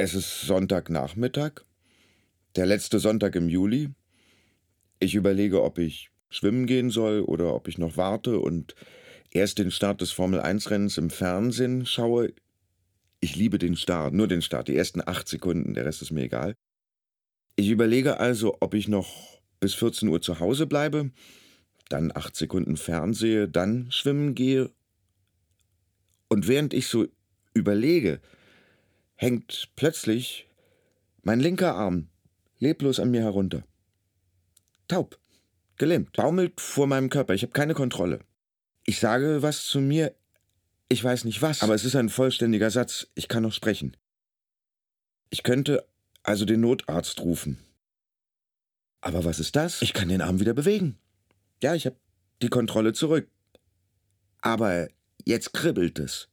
Es ist Sonntagnachmittag, der letzte Sonntag im Juli. Ich überlege, ob ich schwimmen gehen soll oder ob ich noch warte und erst den Start des Formel-1-Rennens im Fernsehen schaue. Ich liebe den Start, nur den Start, die ersten acht Sekunden, der Rest ist mir egal. Ich überlege also, ob ich noch bis 14 Uhr zu Hause bleibe, dann acht Sekunden fernsehe, dann schwimmen gehe. Und während ich so überlege, hängt plötzlich mein linker Arm leblos an mir herunter. Taub, gelähmt, baumelt vor meinem Körper. Ich habe keine Kontrolle. Ich sage was zu mir, ich weiß nicht was, aber es ist ein vollständiger Satz. Ich kann noch sprechen. Ich könnte also den Notarzt rufen. Aber was ist das? Ich kann den Arm wieder bewegen. Ja, ich habe die Kontrolle zurück. Aber jetzt kribbelt es.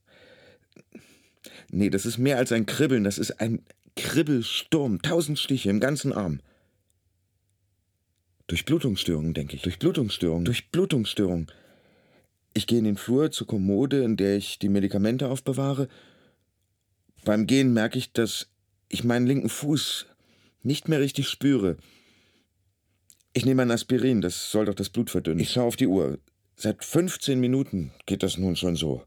Nee, das ist mehr als ein Kribbeln, das ist ein Kribbelsturm. Tausend Stiche im ganzen Arm. Durchblutungsstörung, denke ich. Durchblutungsstörung. Durchblutungsstörung. Ich gehe in den Flur zur Kommode, in der ich die Medikamente aufbewahre. Beim Gehen merke ich, dass ich meinen linken Fuß nicht mehr richtig spüre. Ich nehme ein Aspirin, das soll doch das Blut verdünnen. Ich schaue auf die Uhr. Seit 15 Minuten geht das nun schon so.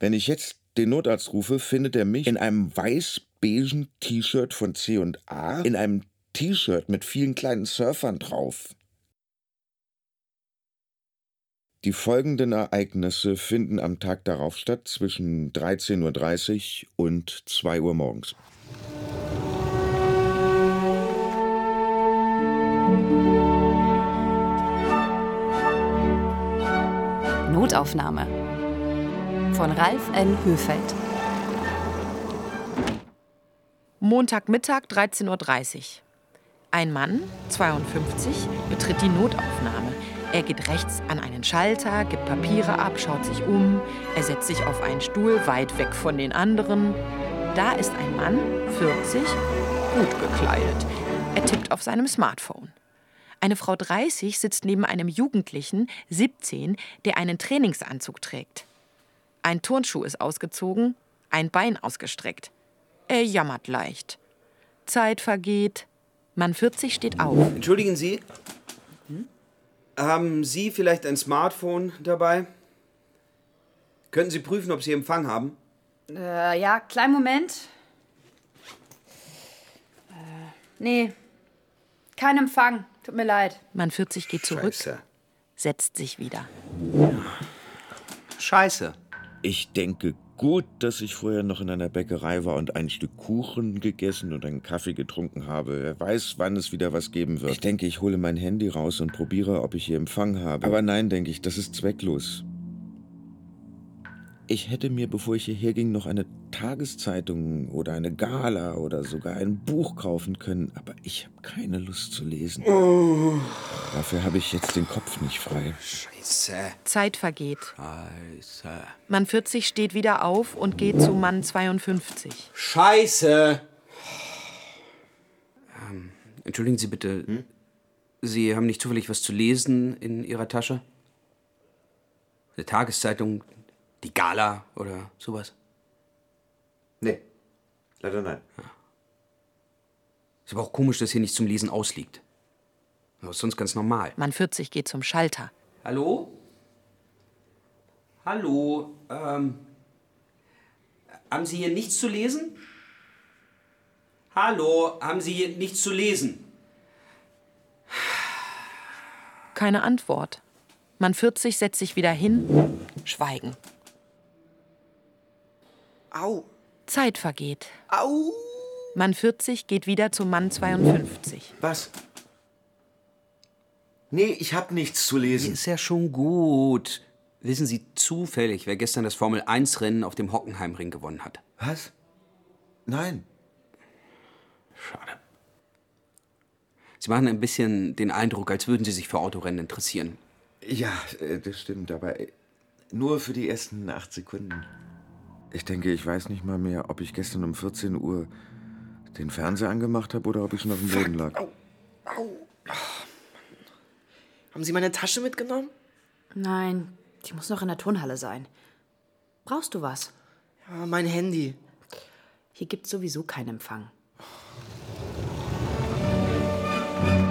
Wenn ich jetzt den Notarzt rufe, findet er mich in einem weiß-beigen T-Shirt von C&A, in einem T-Shirt mit vielen kleinen Surfern drauf. Die folgenden Ereignisse finden am Tag darauf statt, zwischen 13.30 Uhr und 2 Uhr morgens. Notaufnahme von Ralf N. Höfeld. Montagmittag 13.30 Uhr. Ein Mann, 52, betritt die Notaufnahme. Er geht rechts an einen Schalter, gibt Papiere ab, schaut sich um. Er setzt sich auf einen Stuhl weit weg von den anderen. Da ist ein Mann, 40, gut gekleidet. Er tippt auf seinem Smartphone. Eine Frau 30 sitzt neben einem Jugendlichen, 17, der einen Trainingsanzug trägt. Ein Turnschuh ist ausgezogen, ein Bein ausgestreckt. Er jammert leicht. Zeit vergeht. Mann 40 steht auf. Entschuldigen Sie, haben Sie vielleicht ein Smartphone dabei? Könnten Sie prüfen, ob Sie Empfang haben? Äh, ja, kleinen Moment. Äh, nee, kein Empfang. Tut mir leid. Mann 40 geht zurück, Scheiße. setzt sich wieder. Scheiße. Ich denke gut, dass ich vorher noch in einer Bäckerei war und ein Stück Kuchen gegessen und einen Kaffee getrunken habe. Wer weiß, wann es wieder was geben wird. Ich denke, ich hole mein Handy raus und probiere, ob ich hier Empfang habe. Aber nein, denke ich, das ist zwecklos. Ich hätte mir, bevor ich hierher ging, noch eine Tageszeitung oder eine Gala oder sogar ein Buch kaufen können, aber ich habe keine Lust zu lesen. Dafür habe ich jetzt den Kopf nicht frei. Scheiße. Zeit vergeht. Scheiße. Mann 40 steht wieder auf und geht zu Mann 52. Scheiße. Ähm, entschuldigen Sie bitte. Sie haben nicht zufällig was zu lesen in Ihrer Tasche? Eine Tageszeitung, die Gala oder sowas? Nee, leider nein. Ist aber auch komisch, dass hier nicht zum Lesen ausliegt. Aber ist sonst ganz normal. Mann 40 geht zum Schalter. Hallo? Hallo? Ähm, haben Sie hier nichts zu lesen? Hallo? Haben Sie hier nichts zu lesen? Keine Antwort. Mann 40 setzt sich wieder hin. Schweigen. Au! Zeit vergeht. Au! Mann 40 geht wieder zu Mann 52. Was? Nee, ich habe nichts zu lesen. Ist ja schon gut. Wissen Sie zufällig, wer gestern das Formel-1-Rennen auf dem Hockenheimring gewonnen hat? Was? Nein. Schade. Sie machen ein bisschen den Eindruck, als würden Sie sich für Autorennen interessieren. Ja, äh, das stimmt, aber äh, nur für die ersten acht Sekunden. Ich denke, ich weiß nicht mal mehr, ob ich gestern um 14 Uhr den Fernseher angemacht habe oder ob ich schon auf dem Boden lag. Haben Sie meine Tasche mitgenommen? Nein, die muss noch in der Turnhalle sein. Brauchst du was? Ja, mein Handy. Hier gibt's sowieso keinen Empfang.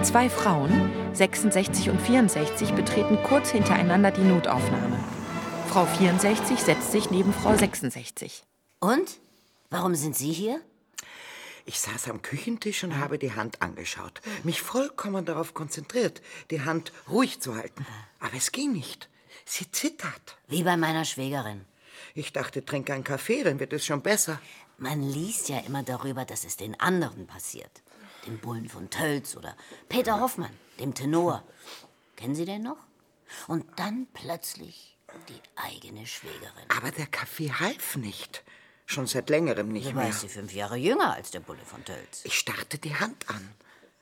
Zwei Frauen, 66 und 64, betreten kurz hintereinander die Notaufnahme. Frau 64 setzt sich neben Frau 66. Und? Warum sind Sie hier? Ich saß am Küchentisch und habe die Hand angeschaut. Mich vollkommen darauf konzentriert, die Hand ruhig zu halten. Aber es ging nicht. Sie zittert. Wie bei meiner Schwägerin. Ich dachte, trink einen Kaffee, dann wird es schon besser. Man liest ja immer darüber, dass es den anderen passiert. Dem Bullen von Tölz oder Peter Hoffmann, dem Tenor. Kennen Sie den noch? Und dann plötzlich die eigene Schwägerin. Aber der Kaffee half nicht. Schon seit längerem nicht Dabei mehr. ist sie fünf Jahre jünger als der Bulle von Tölz. Ich starrte die Hand an.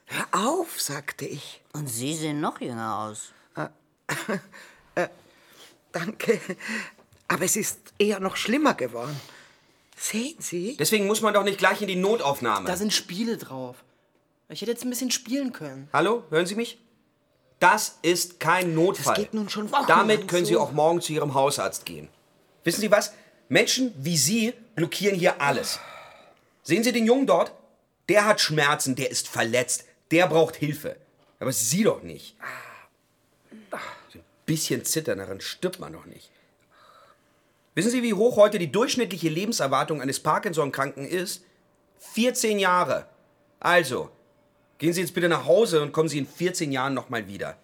Hör auf, sagte ich. Und Sie sehen noch jünger aus. Danke. Aber es ist eher noch schlimmer geworden. Sehen Sie? Deswegen muss man doch nicht gleich in die Notaufnahme. Da sind Spiele drauf. Ich hätte jetzt ein bisschen spielen können. Hallo, hören Sie mich? Das ist kein Notfall. Das geht nun schon Wochen Damit können. Sie auch morgen zu Ihrem Hausarzt gehen. Wissen Sie was? Menschen wie Sie blockieren hier alles. Sehen Sie den Jungen dort? Der hat Schmerzen, der ist verletzt, der braucht Hilfe. Aber Sie doch nicht. So ein bisschen zittern, daran stirbt man doch nicht. Wissen Sie, wie hoch heute die durchschnittliche Lebenserwartung eines Parkinson-Kranken ist? 14 Jahre. Also, gehen Sie jetzt bitte nach Hause und kommen Sie in 14 Jahren nochmal wieder.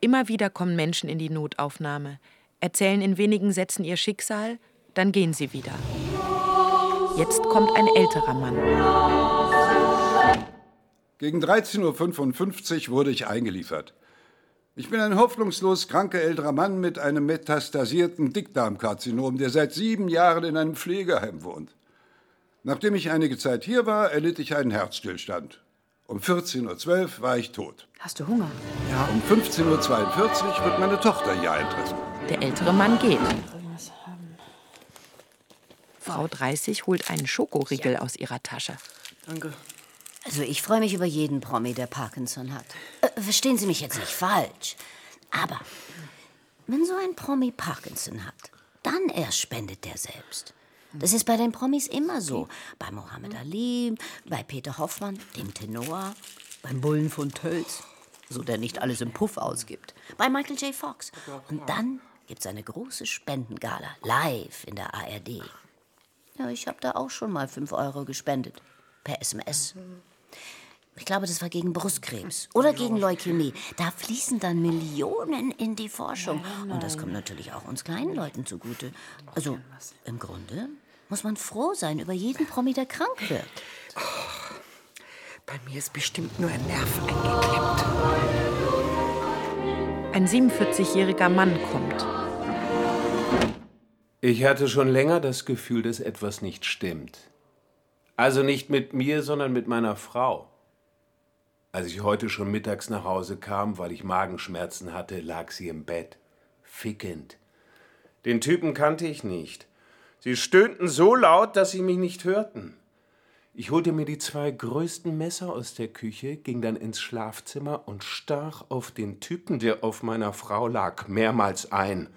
Immer wieder kommen Menschen in die Notaufnahme, erzählen in wenigen Sätzen ihr Schicksal, dann gehen sie wieder. Jetzt kommt ein älterer Mann. Gegen 13.55 Uhr wurde ich eingeliefert. Ich bin ein hoffnungslos kranker älterer Mann mit einem metastasierten Dickdarmkarzinom, der seit sieben Jahren in einem Pflegeheim wohnt. Nachdem ich einige Zeit hier war, erlitt ich einen Herzstillstand. Um 14.12 Uhr war ich tot. Hast du Hunger? Ja, um 15.42 Uhr wird meine Tochter hier eintreffen. Der ältere Mann geht. Frau 30 holt einen Schokoriegel aus ihrer Tasche. Danke. Also ich freue mich über jeden Promi, der Parkinson hat. Äh, verstehen Sie mich jetzt nicht falsch. Aber wenn so ein Promi Parkinson hat, dann erst spendet der selbst. Das ist bei den Promis immer so. Bei Mohammed Ali, bei Peter Hoffmann, dem Tenor, beim Bullen von Tölz, so der nicht alles im Puff ausgibt. Bei Michael J. Fox. Und dann gibt's eine große Spendengala, live in der ARD. Ja, ich habe da auch schon mal 5 Euro gespendet. Per SMS. Ich glaube, das war gegen Brustkrebs oder gegen Leukämie. Da fließen dann Millionen in die Forschung. Und das kommt natürlich auch uns kleinen Leuten zugute. Also, im Grunde muss man froh sein über jeden Promi, der krank wird. Bei mir ist bestimmt nur ein Nerv eingeklemmt. Ein 47-jähriger Mann kommt. Ich hatte schon länger das Gefühl, dass etwas nicht stimmt. Also nicht mit mir, sondern mit meiner Frau. Als ich heute schon mittags nach Hause kam, weil ich Magenschmerzen hatte, lag sie im Bett. Fickend. Den Typen kannte ich nicht. Sie stöhnten so laut, dass sie mich nicht hörten. Ich holte mir die zwei größten Messer aus der Küche, ging dann ins Schlafzimmer und stach auf den Typen, der auf meiner Frau lag, mehrmals ein.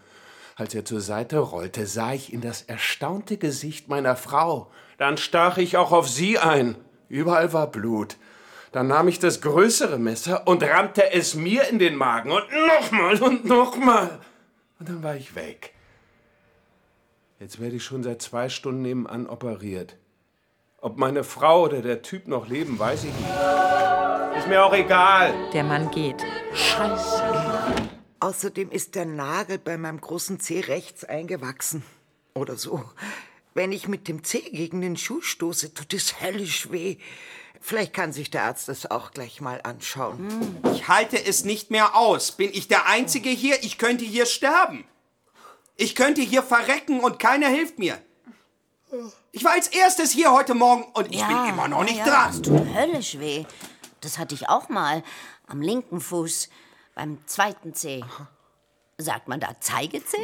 Als er zur Seite rollte, sah ich in das erstaunte Gesicht meiner Frau. Dann stach ich auch auf sie ein. Überall war Blut. Dann nahm ich das größere Messer und rammte es mir in den Magen und nochmal und nochmal. Und dann war ich weg. Jetzt werde ich schon seit zwei Stunden nebenan operiert. Ob meine Frau oder der Typ noch leben, weiß ich nicht. Ist mir auch egal. Der Mann geht. Außerdem ist der Nagel bei meinem großen Zeh rechts eingewachsen. Oder so. Wenn ich mit dem Zeh gegen den Schuh stoße, tut es höllisch weh. Vielleicht kann sich der Arzt das auch gleich mal anschauen. Ich halte es nicht mehr aus. Bin ich der Einzige hier? Ich könnte hier sterben. Ich könnte hier verrecken und keiner hilft mir. Ich war als erstes hier heute Morgen und ich bin immer noch nicht ja, dran. Das tut höllisch weh. Das hatte ich auch mal am linken Fuß beim zweiten Zeh. Sagt man da Zeigezeh?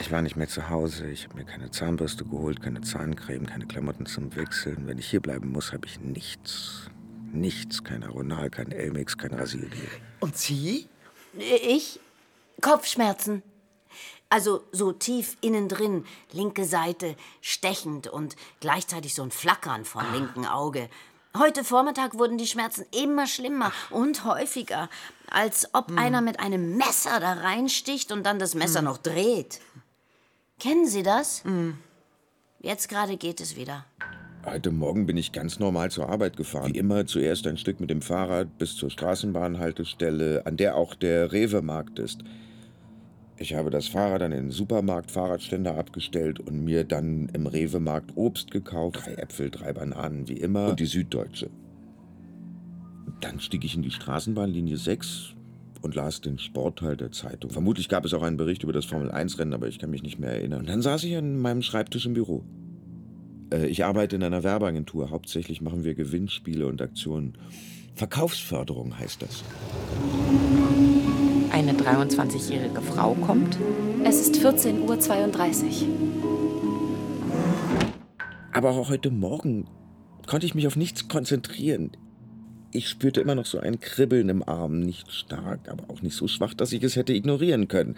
Ich war nicht mehr zu Hause. Ich habe mir keine Zahnbürste geholt, keine Zahncreme, keine Klamotten zum Wechseln. Wenn ich hier bleiben muss, habe ich nichts. Nichts. Kein Aronal, kein Elmix, kein Rasiergel. Und Sie? Ich? Kopfschmerzen. Also so tief innen drin, linke Seite, stechend und gleichzeitig so ein Flackern vom linken Auge. Heute Vormittag wurden die Schmerzen immer schlimmer und häufiger, als ob einer mit einem Messer da reinsticht und dann das Messer noch dreht. Kennen Sie das? Jetzt gerade geht es wieder. Heute Morgen bin ich ganz normal zur Arbeit gefahren. Wie immer zuerst ein Stück mit dem Fahrrad bis zur Straßenbahnhaltestelle, an der auch der Rewe-Markt ist. Ich habe das Fahrrad an den Supermarkt-Fahrradständer abgestellt und mir dann im Rewe-Markt Obst gekauft. Drei Äpfel, drei Bananen, wie immer. Und die Süddeutsche. Dann stieg ich in die Straßenbahnlinie 6 und las den Sportteil der Zeitung. Vermutlich gab es auch einen Bericht über das Formel-1-Rennen, aber ich kann mich nicht mehr erinnern. Und dann saß ich an meinem Schreibtisch im Büro. Äh, Ich arbeite in einer Werbeagentur. Hauptsächlich machen wir Gewinnspiele und Aktionen. Verkaufsförderung heißt das. Eine 23-jährige Frau kommt. Es ist 14.32 Uhr. Aber auch heute Morgen konnte ich mich auf nichts konzentrieren. Ich spürte immer noch so ein Kribbeln im Arm, nicht stark, aber auch nicht so schwach, dass ich es hätte ignorieren können.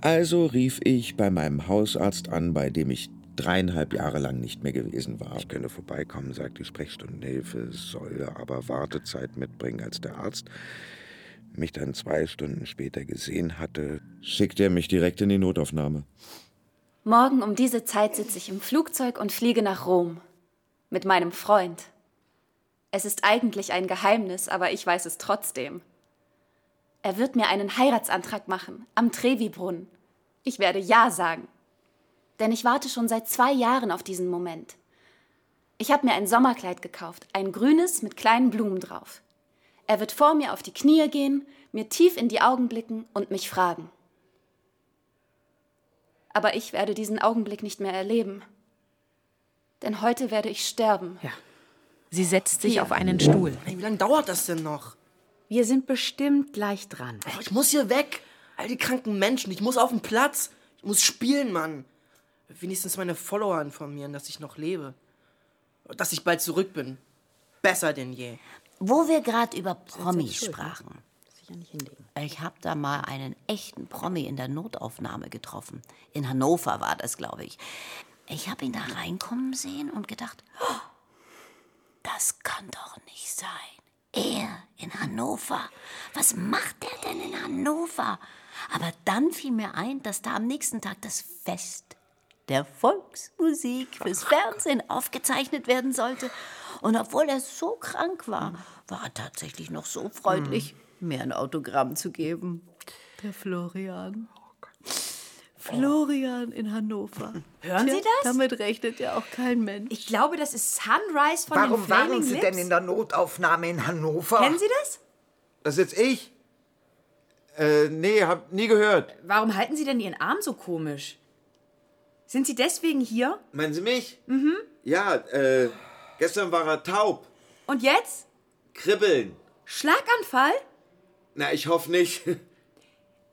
Also rief ich bei meinem Hausarzt an, bei dem ich dreieinhalb Jahre lang nicht mehr gewesen war. Ich könne vorbeikommen, sagt die Sprechstundenhilfe, solle aber Wartezeit mitbringen als der Arzt. Mich dann zwei Stunden später gesehen hatte, schickte er mich direkt in die Notaufnahme. Morgen um diese Zeit sitze ich im Flugzeug und fliege nach Rom. Mit meinem Freund. Es ist eigentlich ein Geheimnis, aber ich weiß es trotzdem. Er wird mir einen Heiratsantrag machen, am Trevi-Brunnen. Ich werde Ja sagen. Denn ich warte schon seit zwei Jahren auf diesen Moment. Ich habe mir ein Sommerkleid gekauft, ein grünes mit kleinen Blumen drauf. Er wird vor mir auf die Knie gehen, mir tief in die Augen blicken und mich fragen. Aber ich werde diesen Augenblick nicht mehr erleben. Denn heute werde ich sterben. Ja. Sie setzt sich auf einen Stuhl. Ey, wie lange dauert das denn noch? Wir sind bestimmt gleich dran. Oh, ich muss hier weg. All die kranken Menschen. Ich muss auf den Platz. Ich muss spielen, Mann. Wenigstens meine Follower informieren, dass ich noch lebe. Dass ich bald zurück bin. Besser denn je. Wo wir gerade über Promis ne? sprachen. Sicher nicht hinlegen. Ich habe da mal einen echten Promi in der Notaufnahme getroffen. In Hannover war das, glaube ich. Ich habe ihn da reinkommen sehen und gedacht, "Oh, das kann doch nicht sein. Er in Hannover. Was macht er denn in Hannover? Aber dann fiel mir ein, dass da am nächsten Tag das Fest der Volksmusik fürs Fernsehen aufgezeichnet werden sollte. Und obwohl er so krank war, war er tatsächlich noch so freundlich, mir ein Autogramm zu geben. Der Florian. Florian in Hannover. Hören Sie das? Damit rechnet ja auch kein Mensch. Ich glaube, das ist Sunrise von Warum den Flaming waren Sie Lips. denn in der Notaufnahme in Hannover? Kennen Sie das? Das ist jetzt ich? Äh, nee, hab nie gehört. Warum halten Sie denn Ihren Arm so komisch? Sind Sie deswegen hier? Meinen Sie mich? Mhm. Ja, äh, gestern war er taub. Und jetzt? Kribbeln. Schlaganfall? Na, ich hoffe nicht.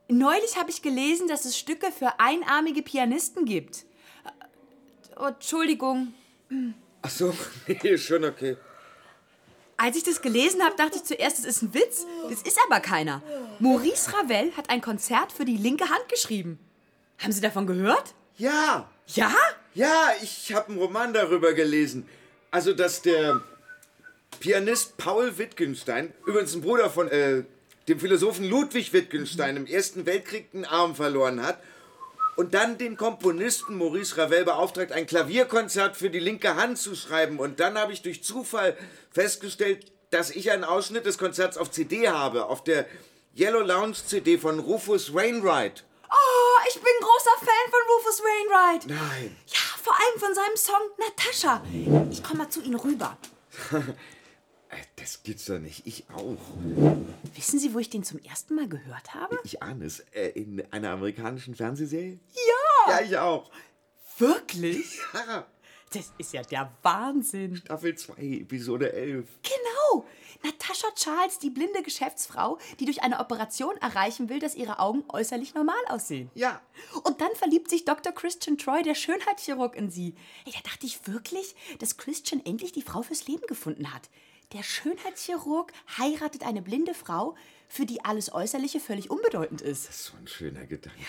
Neulich habe ich gelesen, dass es Stücke für einarmige Pianisten gibt. Oh, Entschuldigung. Ach so, nee, schon okay. Als ich das gelesen habe, dachte ich zuerst, es ist ein Witz. Das ist aber keiner. Maurice Ravel hat ein Konzert für die linke Hand geschrieben. Haben Sie davon gehört? Ja, Ja? ja, ich habe einen Roman darüber gelesen. Also, dass der Pianist Paul Wittgenstein, übrigens ein Bruder von äh, dem Philosophen Ludwig Wittgenstein, im Ersten Weltkrieg einen Arm verloren hat und dann den Komponisten Maurice Ravel beauftragt, ein Klavierkonzert für die linke Hand zu schreiben. Und dann habe ich durch Zufall festgestellt, dass ich einen Ausschnitt des Konzerts auf CD habe, auf der Yellow Lounge CD von Rufus Wainwright. Oh, ich bin großer Fan von Rufus Wainwright. Nein. Ja, vor allem von seinem Song Natascha. Ich komme mal zu Ihnen rüber. Äh, Das gibt's doch nicht. Ich auch. Wissen Sie, wo ich den zum ersten Mal gehört habe? Ich ahne es. Äh, in einer amerikanischen Fernsehserie? Ja! Ja, ich auch. Wirklich? Ja. Das ist ja der Wahnsinn. Staffel 2, Episode 11. Genau. Natascha Charles, die blinde Geschäftsfrau, die durch eine Operation erreichen will, dass ihre Augen äußerlich normal aussehen. Ja. Und dann verliebt sich Dr. Christian Troy, der Schönheitschirurg, in sie. Ey, da dachte ich wirklich, dass Christian endlich die Frau fürs Leben gefunden hat. Der Schönheitschirurg heiratet eine blinde Frau, für die alles Äußerliche völlig unbedeutend ist. So ein schöner Gedanke.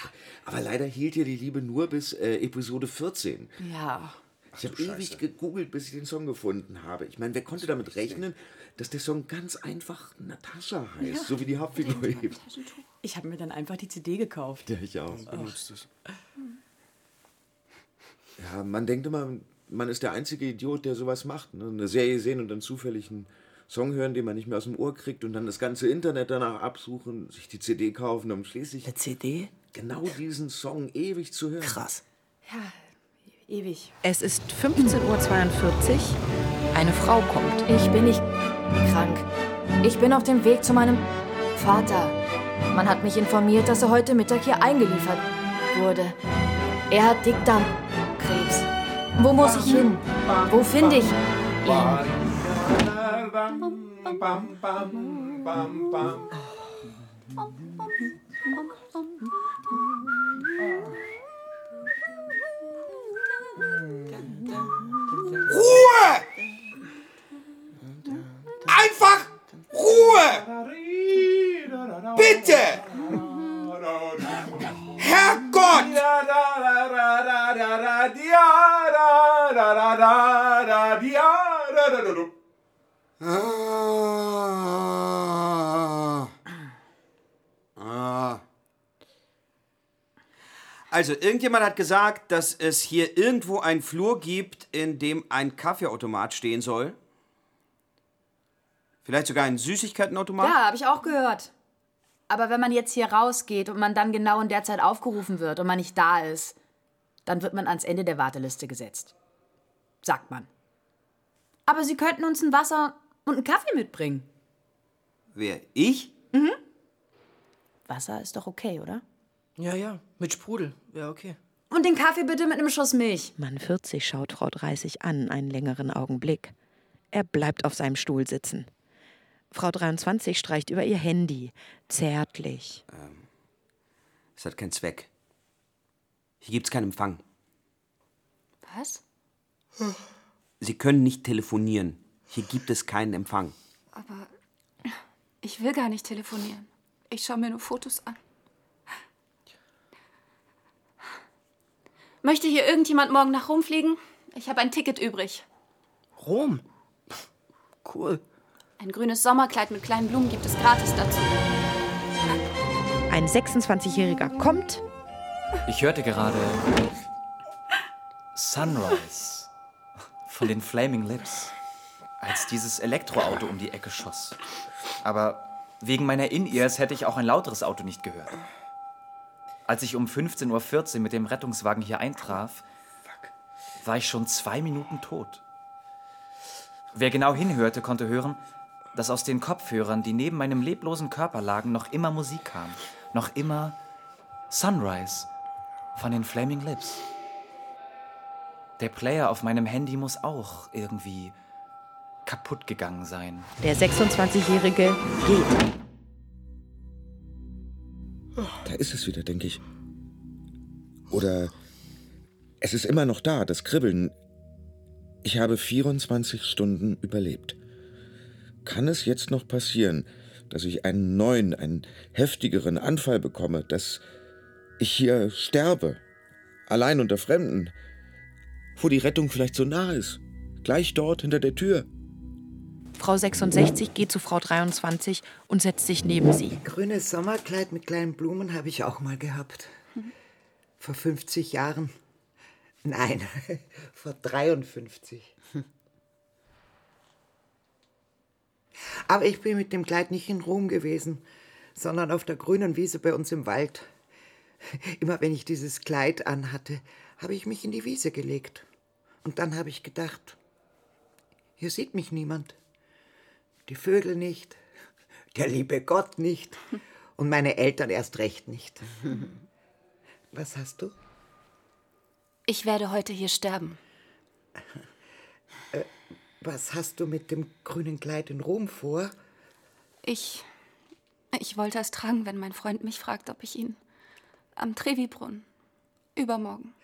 Aber leider hielt ja die Liebe nur bis äh, Episode 14. Ja. Ich habe ewig gegoogelt, bis ich den Song gefunden habe. Ich meine, wer konnte damit rechnen, dass der Song ganz einfach Natascha heißt, Ja. so wie die Hauptfigur eben. Ich habe mir dann einfach die CD gekauft. Ja, ich auch. Benutzt es. Ja, man denkt immer, man ist der einzige Idiot, der sowas macht. Ne? Eine Serie sehen und dann zufällig einen Song hören, den man nicht mehr aus dem Ohr kriegt und dann das ganze Internet danach absuchen, sich die CD kaufen, um schließlich Eine CD? genau diesen Song ewig zu hören. Krass. Ja, ewig. Es ist 15.42 Uhr. Eine Frau kommt. Ich bin nicht krank. Ich bin auf dem Weg zu meinem Vater. Man hat mich informiert, dass er heute Mittag hier eingeliefert wurde. Er hat Dickdarmkrebs. Wo muss ich hin? Wo finde ich ihn? Ruhe! Einfach Ruhe! Bitte! Herrgott! Ah. Ah. Also, irgendjemand hat gesagt, dass es hier irgendwo einen Flur gibt, in dem ein Kaffeeautomat stehen soll. Vielleicht sogar ein Süßigkeitenautomat? Ja, habe ich auch gehört. Aber wenn man jetzt hier rausgeht und man dann genau in der Zeit aufgerufen wird und man nicht da ist, dann wird man ans Ende der Warteliste gesetzt. Sagt man. Aber Sie könnten uns ein Wasser und einen Kaffee mitbringen. Wer? Ich? Wasser ist doch okay, oder? Ja, ja, mit Sprudel. Ja, okay. Und den Kaffee bitte mit einem Schuss Milch. Mann 40 schaut Frau 30 an, einen längeren Augenblick. Er bleibt auf seinem Stuhl sitzen. Frau 23 streicht über ihr Handy, zärtlich. Es hat keinen Zweck. Hier gibt's keinen Empfang. Was? Sie können nicht telefonieren. Hier gibt es keinen Empfang. Aber ich will gar nicht telefonieren. Ich schaue mir nur Fotos an. Möchte hier irgendjemand morgen nach Rom fliegen? Ich habe ein Ticket übrig. Rom? Cool. Ein grünes Sommerkleid mit kleinen Blumen gibt es gratis dazu. Ein 26-Jähriger kommt, Ich hörte gerade Sunrise von den Flaming Lips, als dieses Elektroauto um die Ecke schoss. Aber wegen meiner In-Ears hätte ich auch ein lauteres Auto nicht gehört. Als ich um 15.14 Uhr mit dem Rettungswagen hier eintraf, war ich schon zwei Minuten tot. Wer genau hinhörte, konnte hören, dass aus den Kopfhörern, die neben meinem leblosen Körper lagen, noch immer Musik kam. Noch immer Sunrise von den Flaming Lips. Der Player auf meinem Handy muss auch irgendwie kaputt gegangen sein. der 26-Jährige geht. Da ist es wieder, denke ich. Oder es ist immer noch da, das Kribbeln. Ich habe 24 Stunden überlebt. Kann es jetzt noch passieren, dass ich einen neuen, einen heftigeren Anfall bekomme, dass ich hier sterbe, allein unter Fremden, wo die Rettung vielleicht so nah ist, gleich dort hinter der Tür? Frau 66 geht zu Frau 23 und setzt sich neben sie. Grünes Sommerkleid mit kleinen Blumen habe ich auch mal gehabt. Vor 50 Jahren. Nein, vor 53. Aber ich bin mit dem Kleid nicht in Rom gewesen, sondern auf der grünen Wiese bei uns im Wald. Immer wenn ich dieses Kleid anhatte, habe ich mich in die Wiese gelegt. Und dann habe ich gedacht, hier sieht mich niemand. Die Vögel nicht, der liebe Gott nicht und meine Eltern erst recht nicht. Was hast du? Ich werde heute hier sterben. Was hast du mit dem grünen Kleid in Rom vor? Ich. Ich wollte es tragen, wenn mein Freund mich fragt, ob ich ihn. Am Trevi-Brunnen. Übermorgen.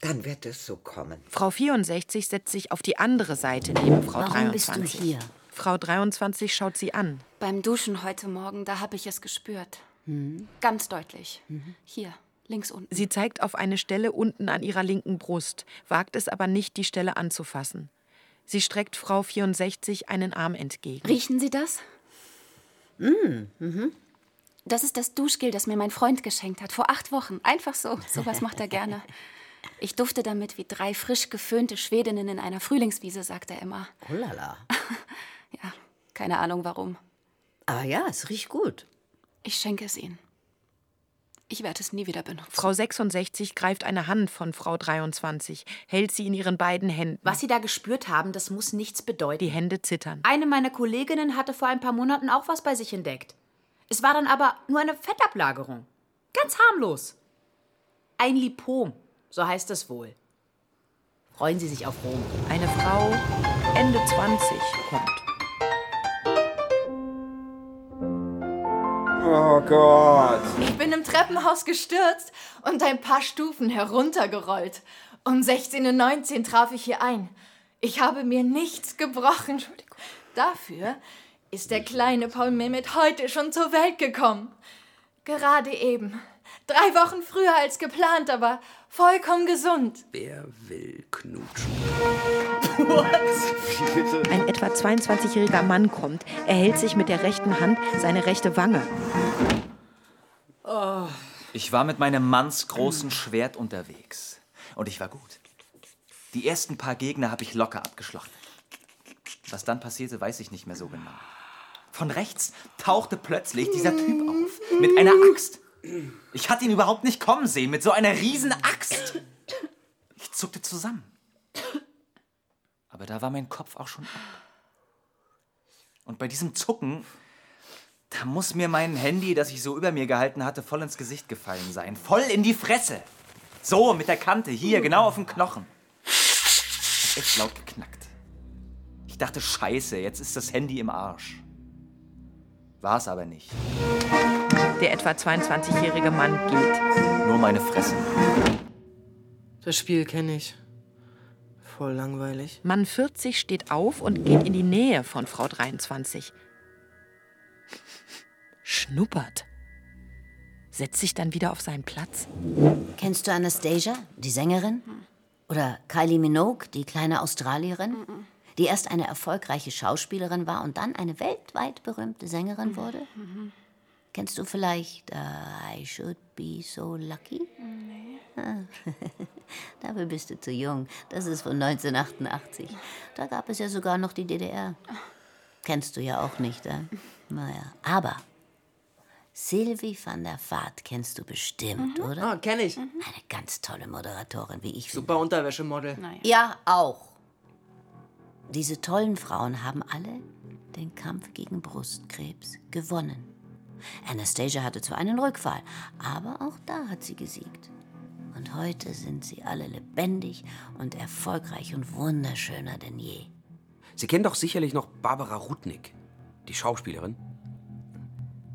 Dann wird es so kommen. Frau 64 setzt sich auf die andere Seite neben Frau Warum 23. bist du hier? Frau 23 schaut sie an. Beim Duschen heute Morgen, da habe ich es gespürt. Hm. Ganz deutlich. Hier, links unten. Sie zeigt auf eine Stelle unten an ihrer linken Brust, wagt es aber nicht, die Stelle anzufassen. Sie streckt Frau 64 einen Arm entgegen. Riechen Sie das? Mm, mhm. Das ist das Duschgel, das mir mein Freund geschenkt hat. Vor acht Wochen. Einfach so. Sowas macht er gerne. Ich dufte damit wie drei frisch geföhnte Schwedinnen in einer Frühlingswiese, sagt er immer. Oh la la. Ja, keine Ahnung warum. Aber ja, es riecht gut. Ich schenke es Ihnen. Ich werde es nie wieder benutzen. Frau 66 greift eine Hand von Frau 23, hält sie in ihren beiden Händen. Was Sie da gespürt haben, das muss nichts bedeuten. Die Hände zittern. Eine meiner Kolleginnen hatte vor ein paar Monaten auch was bei sich entdeckt. Es war dann aber nur eine Fettablagerung. Ganz harmlos. Ein Lipom, so heißt es wohl. Freuen Sie sich auf Rom. Eine Frau Ende 20 kommt. Oh Gott. Ich bin im Treppenhaus gestürzt und ein paar Stufen heruntergerollt. Um 16.19 Uhr traf ich hier ein. Ich habe mir nichts gebrochen. Dafür ist der kleine Paul Mehmet heute schon zur Welt gekommen. Gerade eben. Drei Wochen früher als geplant, aber vollkommen gesund. Wer will knutschen? Ein etwa 22-jähriger Mann kommt. Er hält sich mit der rechten Hand seine rechte Wange. Ich war mit meinem mannsgroßen Schwert unterwegs. Und ich war gut. Die ersten paar Gegner habe ich locker abgeschlachtet. Was dann passierte, weiß ich nicht mehr so genau. Von rechts tauchte plötzlich dieser Typ auf. Mit einer Axt. Ich hatte ihn überhaupt nicht kommen sehen. Mit so einer riesen Axt. Ich zuckte zusammen. Aber da war mein Kopf auch schon ab. Und bei diesem Zucken, da muss mir mein Handy, das ich so über mir gehalten hatte, voll ins Gesicht gefallen sein. Voll in die Fresse. So, mit der Kante, hier, genau auf dem Knochen. Hat echt laut geknackt. Ich dachte, scheiße, jetzt ist das Handy im Arsch. War es aber nicht. Der etwa 22-jährige Mann geht. Nur meine Fresse. Das Spiel kenne ich. Voll langweilig. Mann 40 steht auf und geht in die Nähe von Frau 23. Schnuppert. Setzt sich dann wieder auf seinen Platz. Kennst du Anastasia, die Sängerin? Oder Kylie Minogue, die kleine Australierin? Die erst eine erfolgreiche Schauspielerin war und dann eine weltweit berühmte Sängerin wurde? Kennst du vielleicht uh, I Should Be So Lucky? Nee. Dafür bist du zu jung. Das ist von 1988. Da gab es ja sogar noch die DDR. Kennst du ja auch nicht, äh? Naja, aber Sylvie van der Vaart kennst du bestimmt, oder? Ah, kenne ich. Eine ganz tolle Moderatorin, wie ich finde. Super Unterwäschemodel. Ja, auch. Diese tollen Frauen haben alle den Kampf gegen Brustkrebs gewonnen. Anastasia hatte zwar einen Rückfall, aber auch da hat sie gesiegt. Und heute sind sie alle lebendig und erfolgreich und wunderschöner denn je. Sie kennen doch sicherlich noch Barbara Rudnick, die Schauspielerin.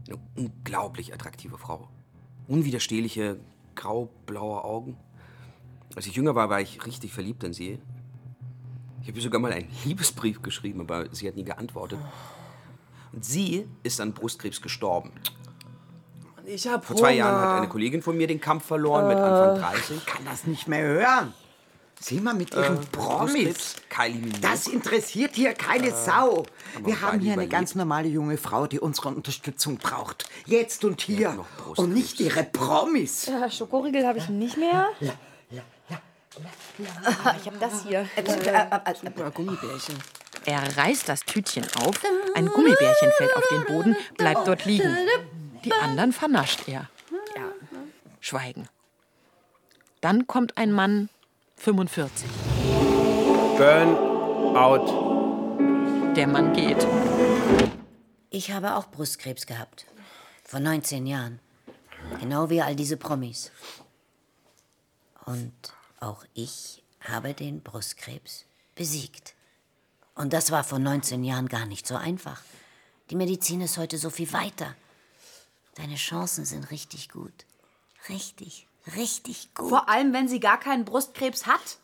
Eine unglaublich attraktive Frau. Unwiderstehliche, grau-blaue Augen. Als ich jünger war, war ich richtig verliebt in sie. Ich habe ihr sogar mal einen Liebesbrief geschrieben, aber sie hat nie geantwortet. Und sie ist an Brustkrebs gestorben. Ich hab Vor zwei Hunger. Jahren hat eine Kollegin von mir den Kampf verloren mit Anfang 30. Ich kann das nicht mehr hören. Sieh mal mit ihren Äh, Promis. Kylie Minogue. Das interessiert hier keine Sau. Wir haben beide hier eine überlebt. ganz normale junge Frau, die unsere Unterstützung braucht. Jetzt und hier. noch Brustkrebs. Und nicht ihre Promis. Ja, Schokoriegel habe ich nicht mehr. Ah, ich habe das hier. Gummibärchen. Er reißt das Tütchen auf, ein Gummibärchen fällt auf den Boden, bleibt dort liegen. Die anderen vernascht er. Schweigen. Dann kommt ein Mann, 45. Burnout. Der Mann geht. Ich habe auch Brustkrebs gehabt. Vor 19 Jahren. Genau wie all diese Promis. Und auch ich habe den Brustkrebs besiegt. Und das war vor 19 Jahren gar nicht so einfach. Die Medizin ist heute so viel weiter. Deine Chancen sind richtig gut. Richtig, richtig gut. Vor allem, wenn sie gar keinen Brustkrebs hat.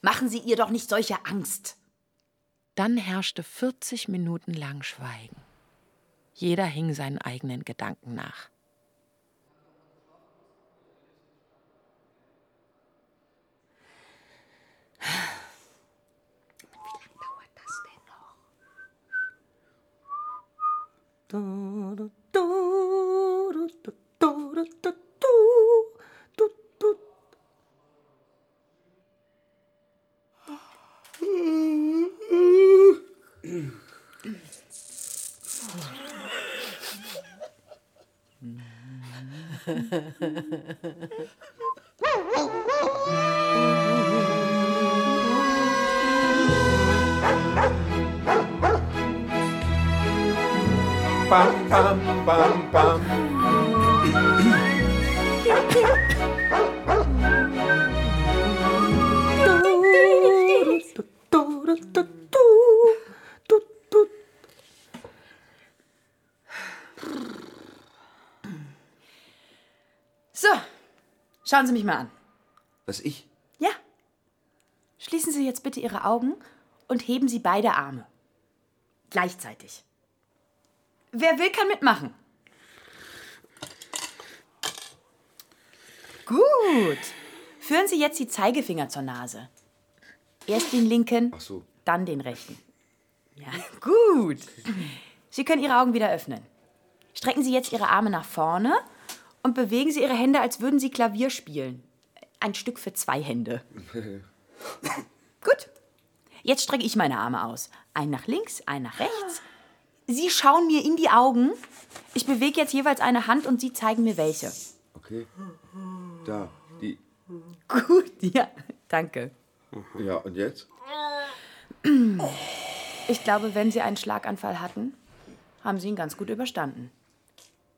Machen Sie ihr doch nicht solche Angst. Dann herrschte 40 Minuten lang Schweigen. Jeder hing seinen eigenen Gedanken nach. Ha ha ha ha ha. Bam, bam, bam, bam. So, schauen Sie mich mal an. Was ich? Ja. Schließen Sie jetzt bitte Ihre Augen und heben Sie beide Arme. Gleichzeitig. Wer will, kann mitmachen. Gut. Führen Sie jetzt die Zeigefinger zur Nase. Erst den linken, so. dann den rechten. Ja, gut. Sie können Ihre Augen wieder öffnen. Strecken Sie jetzt Ihre Arme nach vorne und bewegen Sie Ihre Hände, als würden Sie Klavier spielen. Ein Stück für zwei Hände. Gut. Jetzt strecke ich meine Arme aus. Einen nach links, einen nach rechts. Sie schauen mir in die Augen. Ich bewege jetzt jeweils eine Hand und Sie zeigen mir welche. Okay. Da, die. Gut, ja, danke. Ja, und jetzt? Ich glaube, wenn Sie einen Schlaganfall hatten, haben Sie ihn ganz gut überstanden.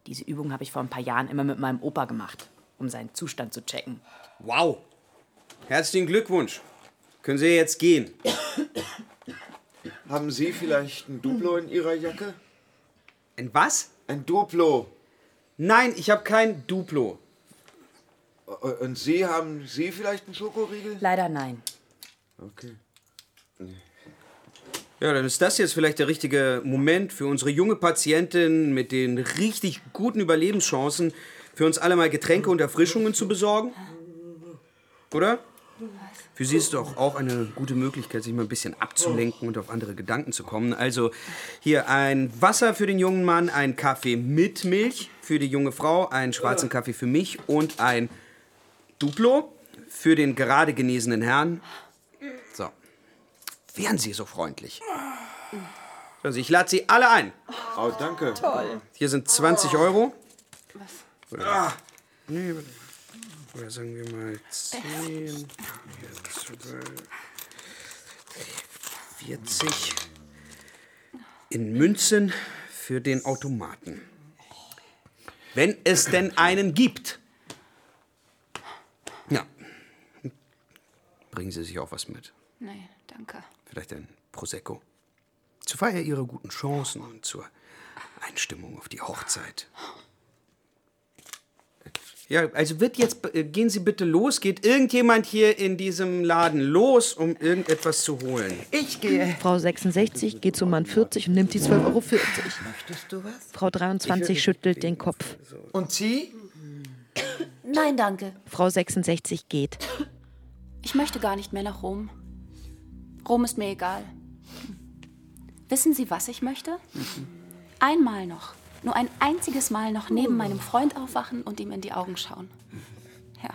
Diese Übung habe ich vor ein paar Jahren immer mit meinem Opa gemacht, um seinen Zustand zu checken. Wow. Herzlichen Glückwunsch. Können Sie jetzt gehen? Haben Sie vielleicht ein Duplo in Ihrer Jacke? Ein was? Ein Duplo. Nein, ich habe kein Duplo. Und Sie, haben Sie vielleicht einen Schokoriegel? Leider nein. Okay. Ja, dann ist das jetzt vielleicht der richtige Moment für unsere junge Patientin mit den richtig guten Überlebenschancen, für uns alle mal Getränke und Erfrischungen zu besorgen. Oder? Für sie ist doch auch eine gute Möglichkeit, sich mal ein bisschen abzulenken und auf andere Gedanken zu kommen. Also hier ein Wasser für den jungen Mann, ein Kaffee mit Milch für die junge Frau, einen schwarzen Kaffee für mich und ein Duplo für den gerade genesenen Herrn. So. Wären Sie so freundlich. Also ich lade Sie alle ein. Oh, danke. Toll. Hier sind 20 Euro. Oder, nee, oder sagen wir mal 10, 40 in Münzen für den Automaten. Wenn es denn einen gibt. Ja. Bringen Sie sich auch was mit. Nee, danke. Vielleicht ein Prosecco. Zur Feier Ihrer guten Chancen und zur Einstimmung auf die Hochzeit. Ja, also wird jetzt, äh, gehen Sie bitte los. Geht irgendjemand hier in diesem Laden los, um irgendetwas zu holen? Ich gehe. Frau 66 geht zu Mann 40 und nimmt die 12,40 Euro. Möchtest du was? Frau 23 schüttelt den Kopf. Und Sie? Nein, danke. Frau 66 geht. Ich möchte gar nicht mehr nach Rom. Rom ist mir egal. Wissen Sie, was ich möchte? Einmal noch, nur ein einziges Mal noch neben meinem Freund aufwachen und ihm in die Augen schauen. Ja.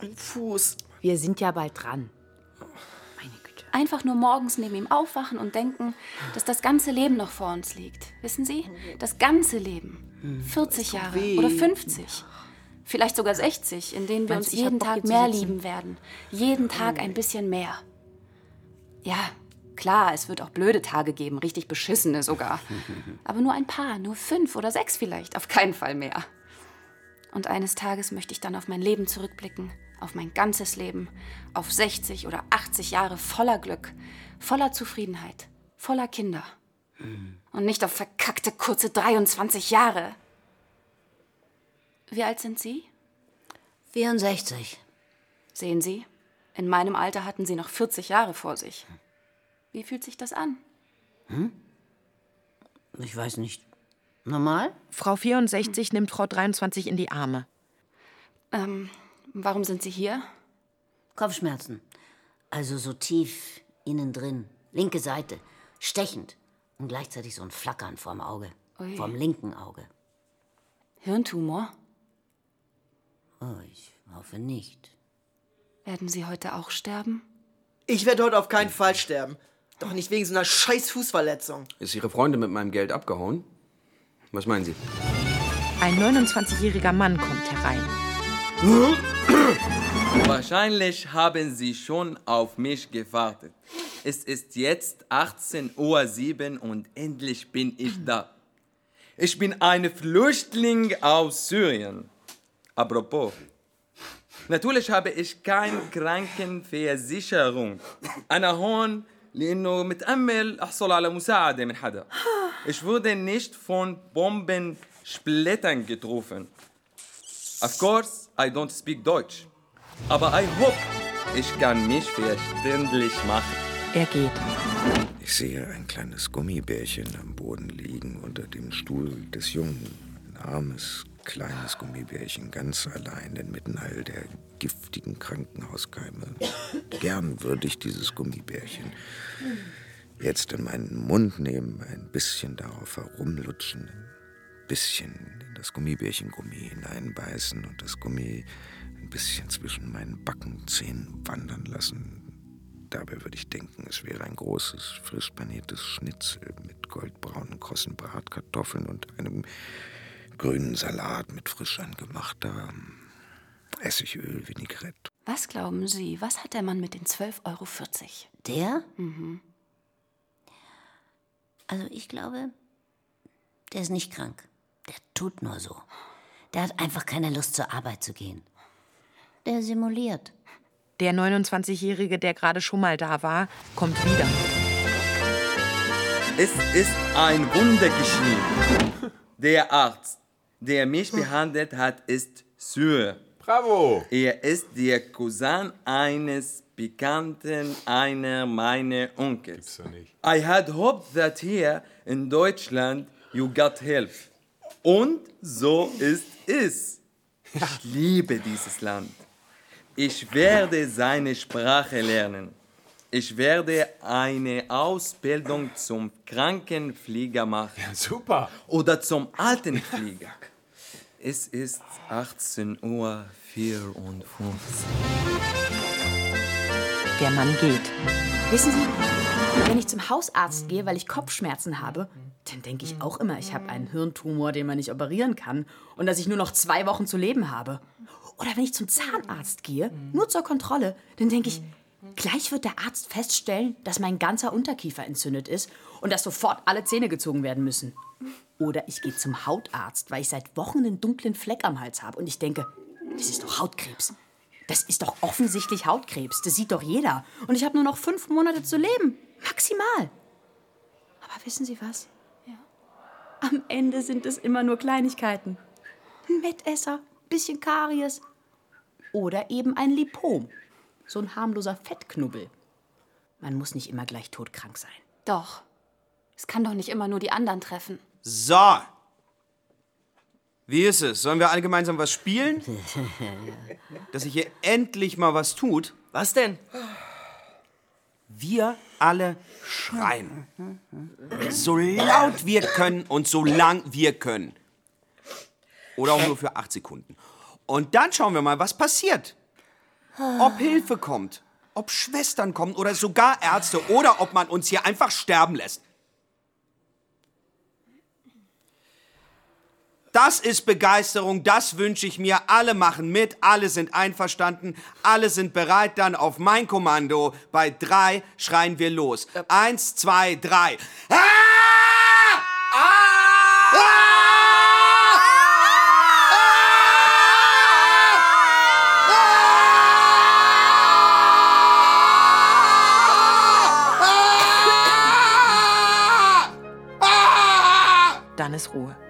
Ein Fuß. Wir sind ja bald dran. Einfach nur morgens neben ihm aufwachen und denken, dass das ganze Leben noch vor uns liegt. Wissen Sie? Das ganze Leben. 40 Jahre weh. oder 50. Vielleicht sogar 60, in denen wir Meinst uns jeden Tag mehr lieben werden. Jeden Tag ein bisschen mehr. Ja, klar, es wird auch blöde Tage geben, richtig beschissene sogar. Aber nur ein paar, nur fünf oder sechs vielleicht, auf keinen Fall mehr. Und eines Tages möchte ich dann auf mein Leben zurückblicken, auf mein ganzes Leben, auf 60 oder 80 Jahre voller Glück, voller Zufriedenheit, voller Kinder. Und nicht auf verkackte kurze 23 Jahre. Wie alt sind Sie? 64. Sehen Sie, in meinem Alter hatten Sie noch 40 Jahre vor sich. Wie fühlt sich das an? Ich weiß nicht. Normal? Frau 64 nimmt Frau 23 in die Arme. Ähm, warum sind Sie hier? Kopfschmerzen. Also so tief innen drin. Linke Seite. Stechend. Und gleichzeitig so ein Flackern vorm Auge. Ui. Vom linken Auge. Hirntumor? Oh, ich hoffe nicht. Werden Sie heute auch sterben? Ich werde heute auf keinen Fall sterben. Doch nicht wegen so einer scheiß Fußverletzung. Ist Ihre Freundin mit meinem Geld abgehauen? Was meinen Sie? Ein 29-jähriger Mann kommt herein. Wahrscheinlich haben Sie schon auf mich gewartet. Es ist jetzt 18.07 Uhr und endlich bin ich da. Ich bin ein Flüchtling aus Syrien. Apropos, natürlich habe ich keine Krankenversicherung. Eine hohen لأنه متأمل أحصل على مساعدة من حدا. Ich wurde nicht von Bombensplittern getroffen. Of course, I don't speak Deutsch. Aber I hope, ich kann mich verständlich machen. Er geht. Ich sehe ein kleines Gummibärchen am Boden liegen unter dem Stuhl des Jungen. Ein armes, kleines Gummibärchen, ganz allein inmitten all der giftigen Krankenhauskeime. Gern würde ich dieses Gummibärchen jetzt in meinen Mund nehmen, ein bisschen darauf herumlutschen, ein bisschen in das Gummibärchengummi hineinbeißen und das Gummi ein bisschen zwischen meinen Backenzähnen wandern lassen. Dabei würde ich denken, es wäre ein großes, frisch paniertes Schnitzel mit goldbraunen, krossen Bratkartoffeln und einem grünen Salat mit frisch angemachter Essigöl, Vinaigrette. Was glauben Sie, was hat der Mann mit den 12,40 Euro? Der? Mhm. Also ich glaube, der ist nicht krank. Der tut nur so. Der hat einfach keine Lust zur Arbeit zu gehen. Der simuliert. Der 29-jährige, der gerade schon mal da war, kommt wieder. Es ist ein Wunder geschehen. Der Arzt, der mich behandelt hat, ist Syr. Bravo! Er ist der Cousin eines Bekannten einer meiner Onkels. I had hoped that here in Deutschland you got help. Und so ist es. Ich liebe dieses Land. Ich werde seine Sprache lernen. Ich werde eine Ausbildung zum Krankenpfleger machen. super. Oder zum Altenpfleger. Es ist 18.54 Uhr. Der Mann geht. Wissen Sie, wenn ich zum Hausarzt gehe, weil ich Kopfschmerzen habe, dann denke ich auch immer, ich habe einen Hirntumor, den man nicht operieren kann und dass ich nur noch zwei Wochen zu leben habe. Oder wenn ich zum Zahnarzt gehe, nur zur Kontrolle, dann denke ich, gleich wird der Arzt feststellen, dass mein ganzer Unterkiefer entzündet ist und dass sofort alle Zähne gezogen werden müssen. Oder ich gehe zum Hautarzt, weil ich seit Wochen einen dunklen Fleck am Hals habe und ich denke, das ist doch Hautkrebs. Das ist doch offensichtlich Hautkrebs. Das sieht doch jeder. Und ich habe nur noch fünf Monate zu leben. Maximal. Aber wissen Sie was? Am Ende sind es immer nur Kleinigkeiten. Ein Mettesser, bisschen Karies oder eben ein Lipom. So ein harmloser Fettknubbel. Man muss nicht immer gleich todkrank sein. Doch. Es kann doch nicht immer nur die anderen treffen. So. Wie ist es? Sollen wir alle gemeinsam was spielen? Dass sich hier endlich mal was tut? Was denn? Wir alle schreien. So laut wir können und so lang wir können. Oder auch nur für acht Sekunden. Und dann schauen wir mal, was passiert. Ob Hilfe kommt, ob Schwestern kommen oder sogar Ärzte oder ob man uns hier einfach sterben lässt. Das ist Begeisterung, das wünsche ich mir. Alle machen mit, alle sind einverstanden, alle sind bereit. Dann auf mein Kommando. Bei drei schreien wir los. Eins, zwei, drei. Ah! Dann ist Ruhe.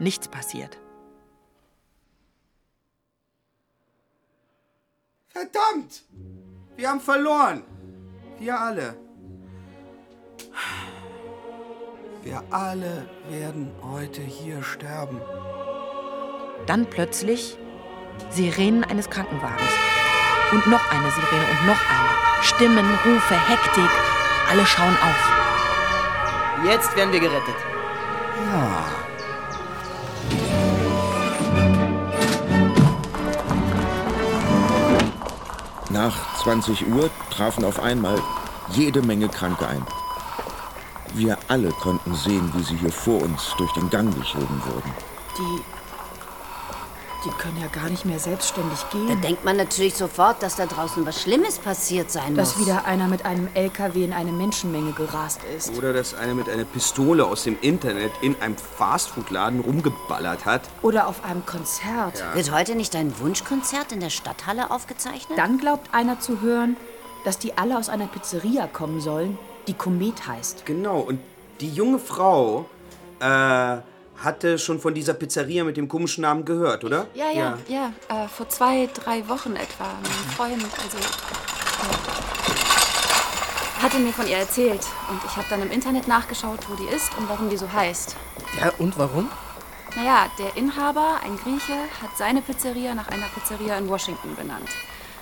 Nichts passiert. Verdammt! Wir haben verloren. Wir alle. Wir alle werden heute hier sterben. Dann plötzlich Sirenen eines Krankenwagens. Und noch eine Sirene und noch eine. Stimmen, Rufe, Hektik. Alle schauen auf. Jetzt werden wir gerettet. Ja. 20 Uhr trafen auf einmal jede Menge Kranke ein. Wir alle konnten sehen, wie sie hier vor uns durch den Gang geschoben wurden. Die. Die können ja gar nicht mehr selbstständig gehen. Da denkt man natürlich sofort, dass da draußen was Schlimmes passiert sein dass muss. wieder einer mit einem LKW in eine Menschenmenge gerast ist. Oder dass einer mit einer Pistole aus dem Internet in einem Fastfood-Laden rumgeballert hat. Oder auf einem Konzert. Wird heute nicht ein Wunschkonzert in der Stadthalle aufgezeichnet? Dann glaubt einer zu hören, dass die alle aus einer Pizzeria kommen sollen, die Komet heißt. Genau, und die junge Frau äh, hatte schon von dieser Pizzeria mit dem komischen Namen gehört, oder? Ja, ja, ja. Äh, vor zwei, drei Wochen etwa. Mein Freund, also. äh, hatte mir von ihr erzählt. Und ich habe dann im Internet nachgeschaut, wo die ist und warum die so heißt. Ja, und warum? Naja, der Inhaber, ein Grieche, hat seine Pizzeria nach einer Pizzeria in Washington benannt.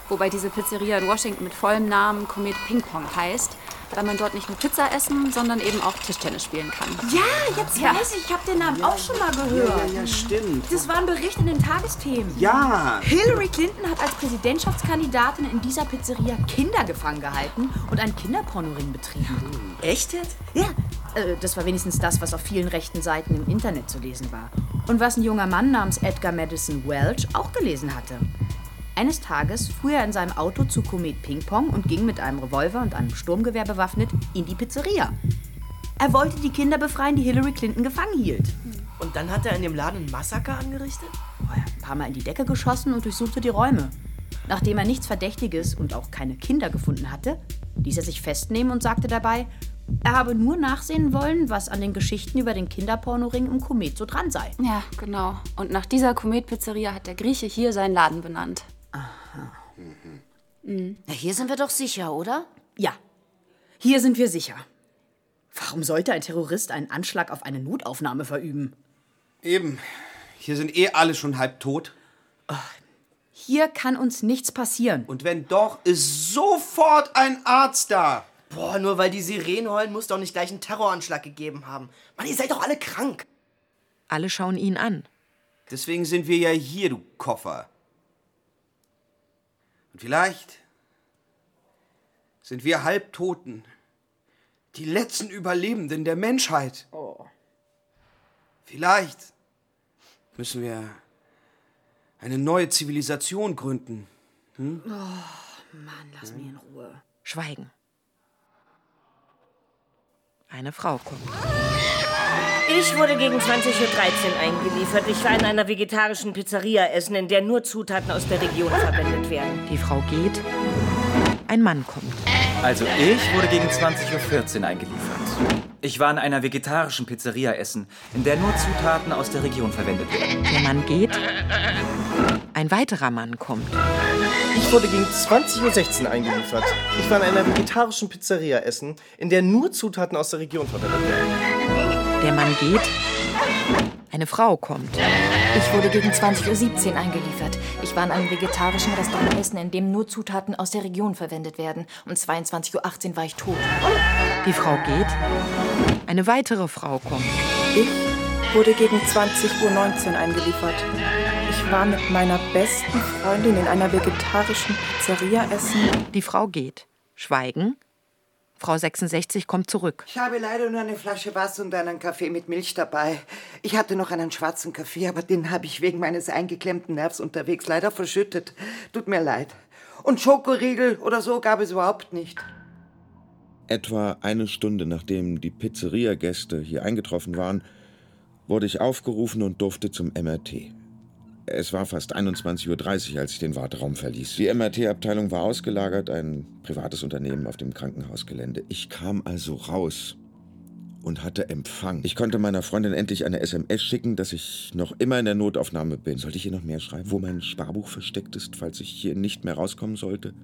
Wobei diese Pizzeria in Washington mit vollem Namen Comet Ping Pong heißt, weil man dort nicht nur Pizza essen, sondern eben auch Tischtennis spielen kann. Ja, jetzt weiß ich, ich habe den Namen auch schon mal gehört. Ja, ja, ja, stimmt. Das war ein Bericht in den Tagesthemen. Ja. Hillary Clinton hat als Präsidentschaftskandidatin in dieser Pizzeria Kinder gefangen gehalten und einen Kinderpornoring betrieben. Echt jetzt? Ja. Äh, das war wenigstens das, was auf vielen rechten Seiten im Internet zu lesen war. Und was ein junger Mann namens Edgar Madison Welch auch gelesen hatte. Eines Tages fuhr er in seinem Auto zu Komet Ping Pong und ging mit einem Revolver und einem Sturmgewehr bewaffnet in die Pizzeria. Er wollte die Kinder befreien, die Hillary Clinton gefangen hielt. Und dann hat er in dem Laden ein Massaker angerichtet? Oh, er hat ein paar Mal in die Decke geschossen und durchsuchte die Räume. Nachdem er nichts Verdächtiges und auch keine Kinder gefunden hatte, ließ er sich festnehmen und sagte dabei, er habe nur nachsehen wollen, was an den Geschichten über den Kinderpornoring im Komet so dran sei. Ja, genau. Und nach dieser Komet-Pizzeria hat der Grieche hier seinen Laden benannt. Na, hier sind wir doch sicher, oder? Ja, hier sind wir sicher. Warum sollte ein Terrorist einen Anschlag auf eine Notaufnahme verüben? Eben. Hier sind eh alle schon halb tot. Hier kann uns nichts passieren. Und wenn doch, ist sofort ein Arzt da. Boah, nur weil die Sirenen heulen, muss doch nicht gleich einen Terroranschlag gegeben haben. Mann, ihr seid doch alle krank. Alle schauen ihn an. Deswegen sind wir ja hier, du Koffer. Und vielleicht sind wir Halbtoten. Die letzten Überlebenden der Menschheit. Vielleicht müssen wir eine neue Zivilisation gründen. Hm? Oh, Mann, lass mich in Ruhe. Schweigen. Eine Frau kommt. Ich wurde gegen 20.13 Uhr eingeliefert. Ich war in einer vegetarischen Pizzeria essen, in der nur Zutaten aus der Region verwendet werden. Die Frau geht. Ein Mann kommt. Also ich wurde gegen 20.14 Uhr eingeliefert. Ich war in einer vegetarischen Pizzeria essen, in der nur Zutaten aus der Region verwendet werden. Der Mann geht. Ein weiterer Mann kommt. Ich wurde gegen 20.16 Uhr eingeliefert. Ich war in einer vegetarischen Pizzeria essen, in der nur Zutaten aus der Region verwendet werden. Der Mann geht. Eine Frau kommt. Ich wurde gegen 20.17 Uhr eingeliefert. Ich war in einem vegetarischen Restaurant essen, in dem nur Zutaten aus der Region verwendet werden. Um 22.18 Uhr war ich tot. Die Frau geht. Eine weitere Frau kommt. Ich wurde gegen 20.19 Uhr eingeliefert. Ich war mit meiner besten Freundin in einer vegetarischen Pizzeria essen. Die Frau geht. Schweigen. Frau 66 kommt zurück. Ich habe leider nur eine Flasche Wasser und einen Kaffee mit Milch dabei. Ich hatte noch einen schwarzen Kaffee, aber den habe ich wegen meines eingeklemmten Nervs unterwegs leider verschüttet. Tut mir leid. Und Schokoriegel oder so gab es überhaupt nicht. Etwa eine Stunde nachdem die Pizzeria-Gäste hier eingetroffen waren, wurde ich aufgerufen und durfte zum MRT. Es war fast 21.30 Uhr, als ich den Warteraum verließ. Die MRT-Abteilung war ausgelagert, ein privates Unternehmen auf dem Krankenhausgelände. Ich kam also raus und hatte Empfang. Ich konnte meiner Freundin endlich eine SMS schicken, dass ich noch immer in der Notaufnahme bin. Sollte ich ihr noch mehr schreiben, wo mein Sparbuch versteckt ist, falls ich hier nicht mehr rauskommen sollte?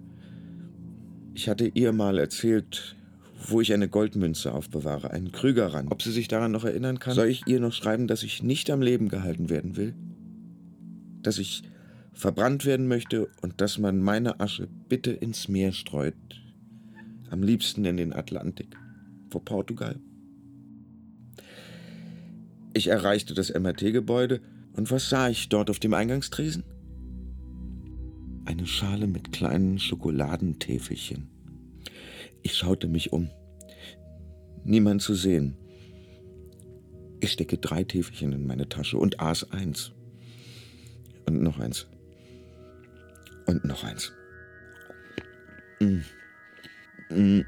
Ich hatte ihr mal erzählt, wo ich eine Goldmünze aufbewahre, einen Krügerrand. Ob sie sich daran noch erinnern kann? Soll ich ihr noch schreiben, dass ich nicht am Leben gehalten werden will? Dass ich verbrannt werden möchte und dass man meine Asche bitte ins Meer streut. Am liebsten in den Atlantik. Vor Portugal. Ich erreichte das MRT-Gebäude und was sah ich dort auf dem Eingangstresen? Eine Schale mit kleinen Schokoladentäfelchen. Ich schaute mich um. Niemand zu sehen. Ich stecke drei Täfelchen in meine Tasche und aß eins. Und noch eins. Und noch eins. Mm. Mm.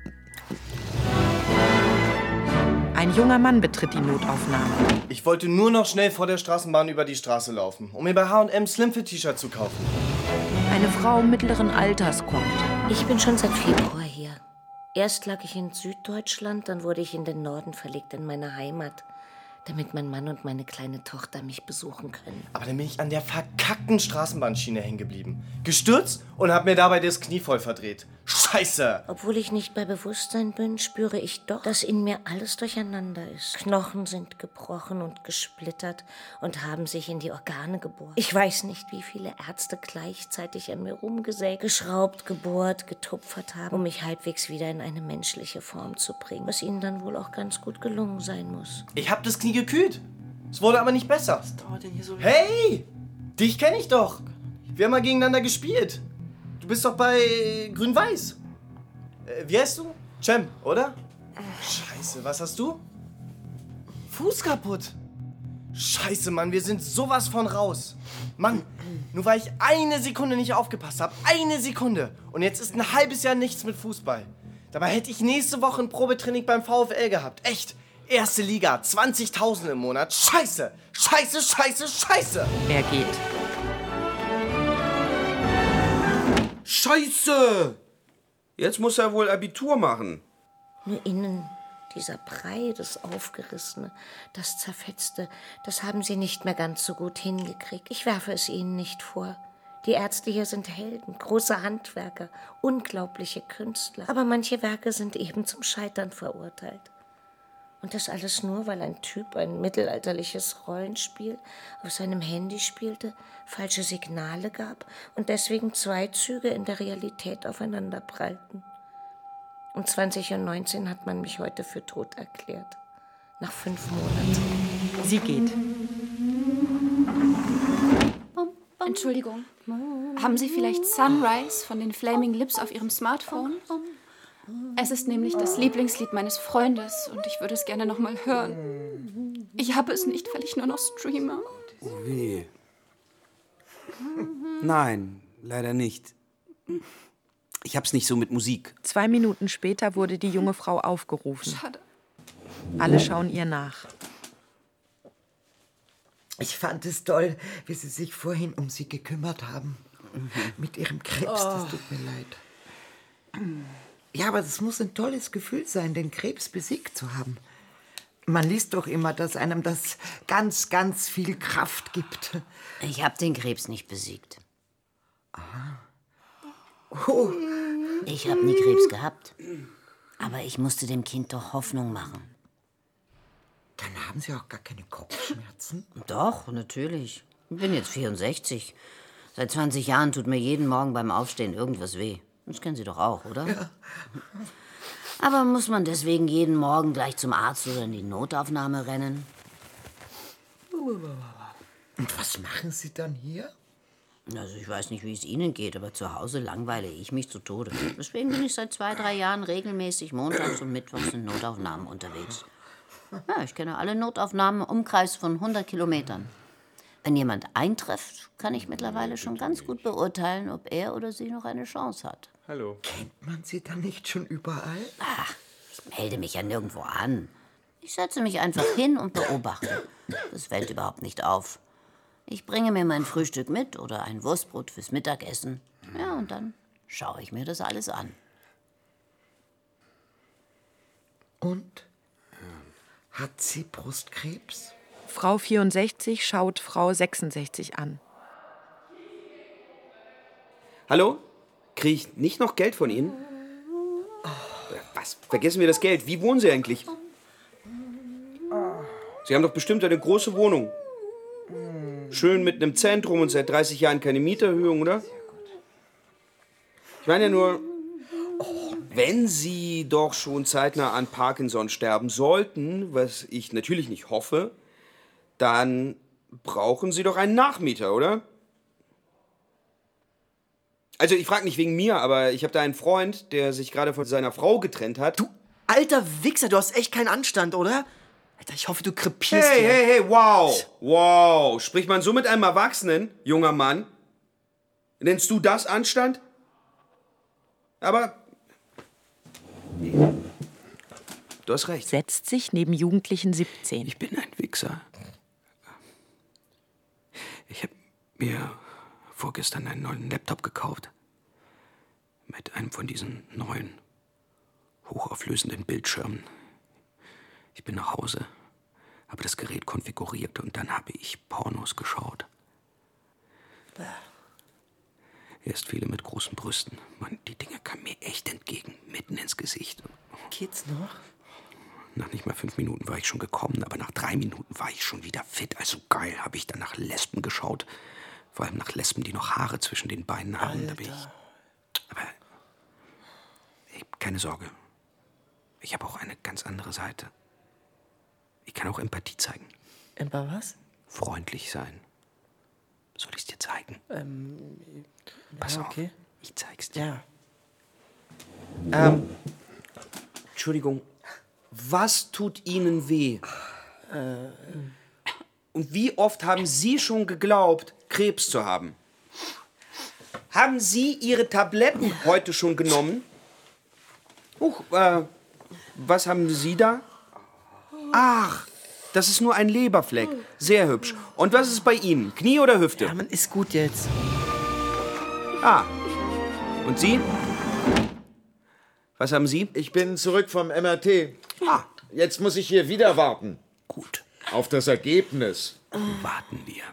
Ein junger Mann betritt die Notaufnahme. Ich wollte nur noch schnell vor der Straßenbahn über die Straße laufen, um mir bei H&M Slimfit-T-Shirt zu kaufen. Eine Frau mittleren Alters kommt. Ich bin schon seit Februar hier. Erst lag ich in Süddeutschland, dann wurde ich in den Norden verlegt, in meine Heimat, damit mein Mann und meine kleine Tochter mich besuchen können. Aber dann bin ich an der verkackten Straßenbahnschiene hängen geblieben. Gestürzt und hab mir dabei das Knie voll verdreht. Scheiße! Obwohl ich nicht bei Bewusstsein bin, spüre ich doch, dass in mir alles durcheinander ist. Knochen sind gebrochen und gesplittert und haben sich in die Organe gebohrt. Ich weiß nicht, wie viele Ärzte gleichzeitig an mir rumgesägt, geschraubt, gebohrt, getupfert haben, um mich halbwegs wieder in eine menschliche Form zu bringen, was ihnen dann wohl auch ganz gut gelungen sein muss. Ich hab das Knie gekühlt. Es wurde aber nicht besser. Was dauert denn hier so lange? Hey! Dich kenne ich doch. Wir haben mal gegeneinander gespielt. Du bist doch bei Grün-Weiß. Äh, wie heißt du? Cem, oder? Scheiße, was hast du? Fuß kaputt. Scheiße, Mann, wir sind sowas von raus. Mann, nur weil ich eine Sekunde nicht aufgepasst habe. Eine Sekunde. Und jetzt ist ein halbes Jahr nichts mit Fußball. Dabei hätte ich nächste Woche ein Probetraining beim VfL gehabt. Echt. Erste Liga, 20.000 im Monat. Scheiße, scheiße, scheiße, scheiße. Er geht. Scheiße! Jetzt muss er wohl Abitur machen. Nur innen, dieser Brei, das Aufgerissene, das Zerfetzte, das haben sie nicht mehr ganz so gut hingekriegt. Ich werfe es ihnen nicht vor. Die Ärzte hier sind Helden, große Handwerker, unglaubliche Künstler. Aber manche Werke sind eben zum Scheitern verurteilt. Und das alles nur, weil ein Typ ein mittelalterliches Rollenspiel auf seinem Handy spielte, falsche Signale gab und deswegen zwei Züge in der Realität aufeinander prallten. Um 20 Uhr 19 hat man mich heute für tot erklärt. Nach fünf Monaten. Sie geht. Entschuldigung. Haben Sie vielleicht Sunrise von den Flaming Lips auf Ihrem Smartphone? Es ist nämlich das Lieblingslied meines Freundes und ich würde es gerne noch mal hören. Ich habe es nicht, weil ich nur noch streame. Oh weh. Nein, leider nicht. Ich hab's nicht so mit Musik. Zwei Minuten später wurde die junge Frau aufgerufen. Schade. Alle schauen ihr nach. Ich fand es toll, wie Sie sich vorhin um sie gekümmert haben. Mit Ihrem Krebs, das Oh. tut mir leid. Ja, aber das muss ein tolles Gefühl sein, den Krebs besiegt zu haben. Man liest doch immer, dass einem das ganz, ganz viel Kraft gibt. Ich habe den Krebs nicht besiegt. Oh. Ich habe nie Krebs gehabt. Aber ich musste dem Kind doch Hoffnung machen. Dann haben Sie auch gar keine Kopfschmerzen? Doch, natürlich. Ich bin jetzt 64. Seit 20 Jahren tut mir jeden Morgen beim Aufstehen irgendwas weh. Das kennen Sie doch auch, oder? Ja. Aber muss man deswegen jeden Morgen gleich zum Arzt oder in die Notaufnahme rennen? Und was machen Sie dann hier? Also ich weiß nicht, wie es Ihnen geht, aber zu Hause langweile ich mich zu Tode. Deswegen bin ich seit zwei, drei Jahren regelmäßig montags und mittwochs in Notaufnahmen unterwegs. Ja, ich kenne alle Notaufnahmen im Umkreis von 100 Kilometern. Wenn jemand eintrifft, kann ich mittlerweile schon ganz gut beurteilen, ob er oder sie noch eine Chance hat. Hallo. Kennt man Sie dann nicht schon überall? Ach, ich melde mich ja nirgendwo an. Ich setze mich einfach hin und beobachte. Das fällt überhaupt nicht auf. Ich bringe mir mein Frühstück mit oder ein Wurstbrot fürs Mittagessen. Ja, und dann schaue ich mir das alles an. Und? Hat sie Brustkrebs? Frau 64 schaut Frau 66 an. Hallo? Krieg ich nicht noch Geld von Ihnen? Was? Vergessen wir das Geld. Wie wohnen Sie eigentlich? Sie haben doch bestimmt eine große Wohnung. Schön mit einem Zentrum und seit 30 Jahren keine Mieterhöhung, oder? Ich meine ja nur, wenn Sie doch schon zeitnah an Parkinson sterben sollten, was ich natürlich nicht hoffe, dann brauchen Sie doch einen Nachmieter, oder? Also ich frage nicht wegen mir, aber ich habe da einen Freund, der sich gerade von seiner Frau getrennt hat. Du Alter Wichser, du hast echt keinen Anstand, oder? Alter, ich hoffe, du krepierst Hey, hier. hey, hey, wow. Wow. Spricht man so mit einem Erwachsenen, junger Mann? Nennst du das Anstand? Aber. Du hast recht. Setzt sich neben Jugendlichen 17. Ich bin ein Wichser. Ich habe mir vorgestern einen neuen Laptop gekauft. Mit einem von diesen neuen, hochauflösenden Bildschirmen. Ich bin nach Hause, habe das Gerät konfiguriert und dann habe ich Pornos geschaut. Erst viele mit großen Brüsten. Mann, die Dinge kamen mir echt entgegen, mitten ins Gesicht. Geht's noch? Nach nicht mal fünf Minuten war ich schon gekommen, aber nach drei Minuten war ich schon wieder fit. Also geil, habe ich dann nach Lesben geschaut. Vor allem nach Lesben, die noch Haare zwischen den Beinen haben. Da bin ich. Aber ey, keine Sorge. Ich habe auch eine ganz andere Seite. Ich kann auch Empathie zeigen. Empa was? Freundlich sein. Soll ich es dir zeigen? Ähm, Pass ja, auf. okay. Ich zeig's dir. Ja. Ähm, Entschuldigung, was tut Ihnen weh? äh, Und wie oft haben Sie schon geglaubt, Krebs zu haben? Haben Sie Ihre Tabletten heute schon genommen? Huch, äh, was haben Sie da? Ach, das ist nur ein Leberfleck. Sehr hübsch. Und was ist bei Ihnen? Knie oder Hüfte? Ja, man ist gut jetzt. Ah. Und Sie? Was haben Sie? Ich bin zurück vom MRT. Ah, jetzt muss ich hier wieder warten. Gut. Auf das Ergebnis. Warten wir.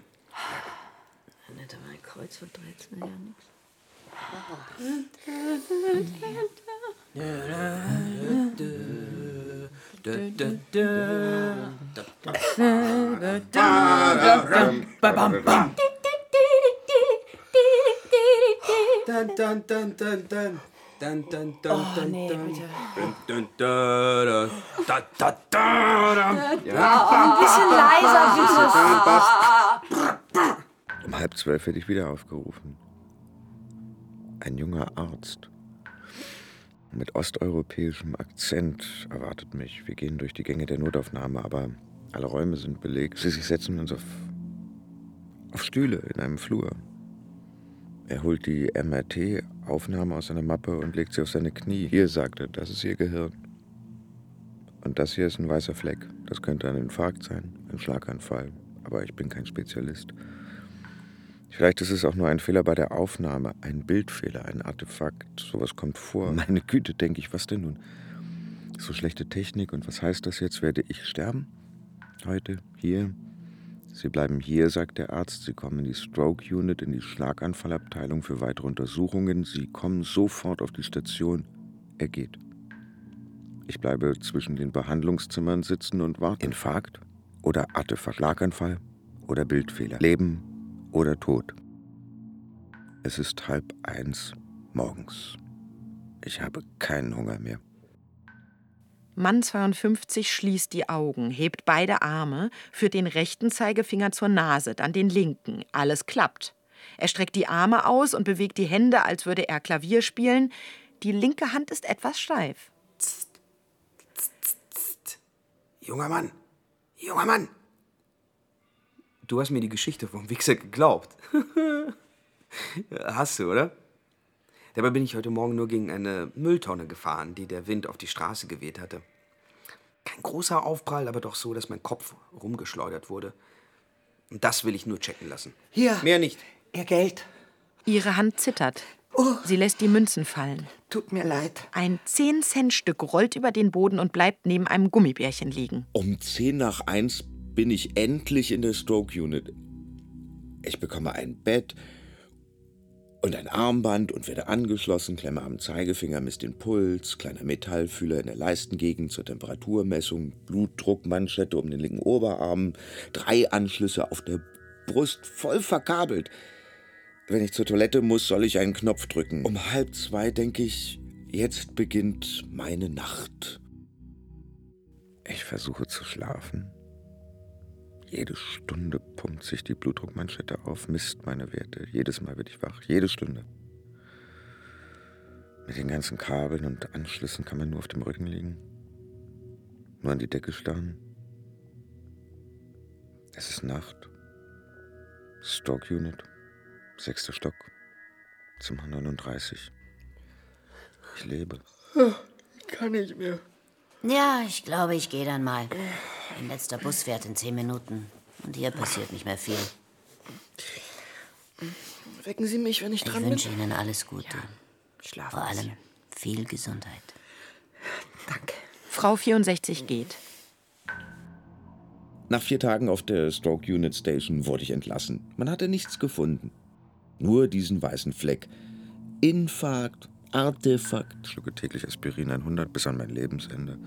Einmal Kreuzfahrt 13 ja nix. Dun, dun, dun, dun, dun. Dun, dun, dun, Oh, nee, da, da, da, da, da. Ein bisschen leiser, bitte. Um halb zwölf werde ich wieder aufgerufen. Ein junger Arzt mit osteuropäischem Akzent erwartet mich. Wir gehen durch die Gänge der Notaufnahme, aber alle Räume sind belegt. Sie sich setzen uns auf, auf Stühle in einem Flur. Er holt die MRT-Aufnahme aus seiner Mappe und legt sie auf seine Knie. Hier, sagt er, das ist Ihr Gehirn. Und das hier ist ein weißer Fleck. Das könnte ein Infarkt sein, ein Schlaganfall. Aber ich bin kein Spezialist. Vielleicht ist es auch nur ein Fehler bei der Aufnahme, ein Bildfehler, ein Artefakt. Sowas kommt vor. Meine Güte, denke ich, was denn nun? So schlechte Technik und was heißt das jetzt? Werde ich sterben? Heute? Hier? Sie bleiben hier, sagt der Arzt. Sie kommen in die Stroke Unit, in die Schlaganfallabteilung für weitere Untersuchungen. Sie kommen sofort auf die Station. Er geht. Ich bleibe zwischen den Behandlungszimmern sitzen und warte. Infarkt oder Artefakt, Schlaganfall oder Bildfehler. Leben oder Tod. Es ist halb eins morgens. Ich habe keinen Hunger mehr. Mann 52 schließt die Augen, hebt beide Arme, führt den rechten Zeigefinger zur Nase, dann den linken. Alles klappt. Er streckt die Arme aus und bewegt die Hände, als würde er Klavier spielen. Die linke Hand ist etwas steif. Junger Mann, junger Mann. Du hast mir die Geschichte vom Wichser geglaubt. hast du, oder? Dabei bin ich heute Morgen nur gegen eine Mülltonne gefahren, die der Wind auf die Straße geweht hatte. Kein großer Aufprall, aber doch so, dass mein Kopf rumgeschleudert wurde. Und das will ich nur checken lassen. Hier. Mehr nicht. Ihr Geld. Ihre Hand zittert. Sie lässt die Münzen fallen. Tut mir leid. Ein 10-Cent-Stück rollt über den Boden und bleibt neben einem Gummibärchen liegen. Um 10 nach 1 bin ich endlich in der Stroke Unit. Ich bekomme ein Bett und ein Armband und werde angeschlossen, klemme am Zeigefinger, misst den Puls, kleiner Metallfühler in der Leistengegend zur Temperaturmessung, Blutdruckmanschette um den linken Oberarm, drei Anschlüsse auf der Brust, voll verkabelt. Wenn ich zur Toilette muss, soll ich einen Knopf drücken. Um halb zwei denke ich, jetzt beginnt meine Nacht. Ich versuche zu schlafen. Jede Stunde pumpt sich die Blutdruckmanschette auf, misst meine Werte. Jedes Mal werde ich wach. Jede Stunde. Mit den ganzen Kabeln und Anschlüssen kann man nur auf dem Rücken liegen. Nur an die Decke starren. Es ist Nacht. Stock Unit. Sechster Stock. Zimmer 39. Ich lebe. Ich kann nicht mehr. Ja, ich glaube, ich gehe dann mal. Mein letzter Bus fährt in zehn Minuten. Und hier passiert nicht mehr viel. Wecken Sie mich, wenn ich Ich dran bin. wünsche Ihnen alles Gute. Schlafen Vor allem viel Gesundheit. Frau 64 geht. Nach vier Tagen auf der Stroke Unit Station wurde ich entlassen. Man hatte nichts gefunden. Nur diesen weißen Fleck. Infarkt, Artefakt. Ich schlucke täglich Aspirin 100 bis an mein Lebensende.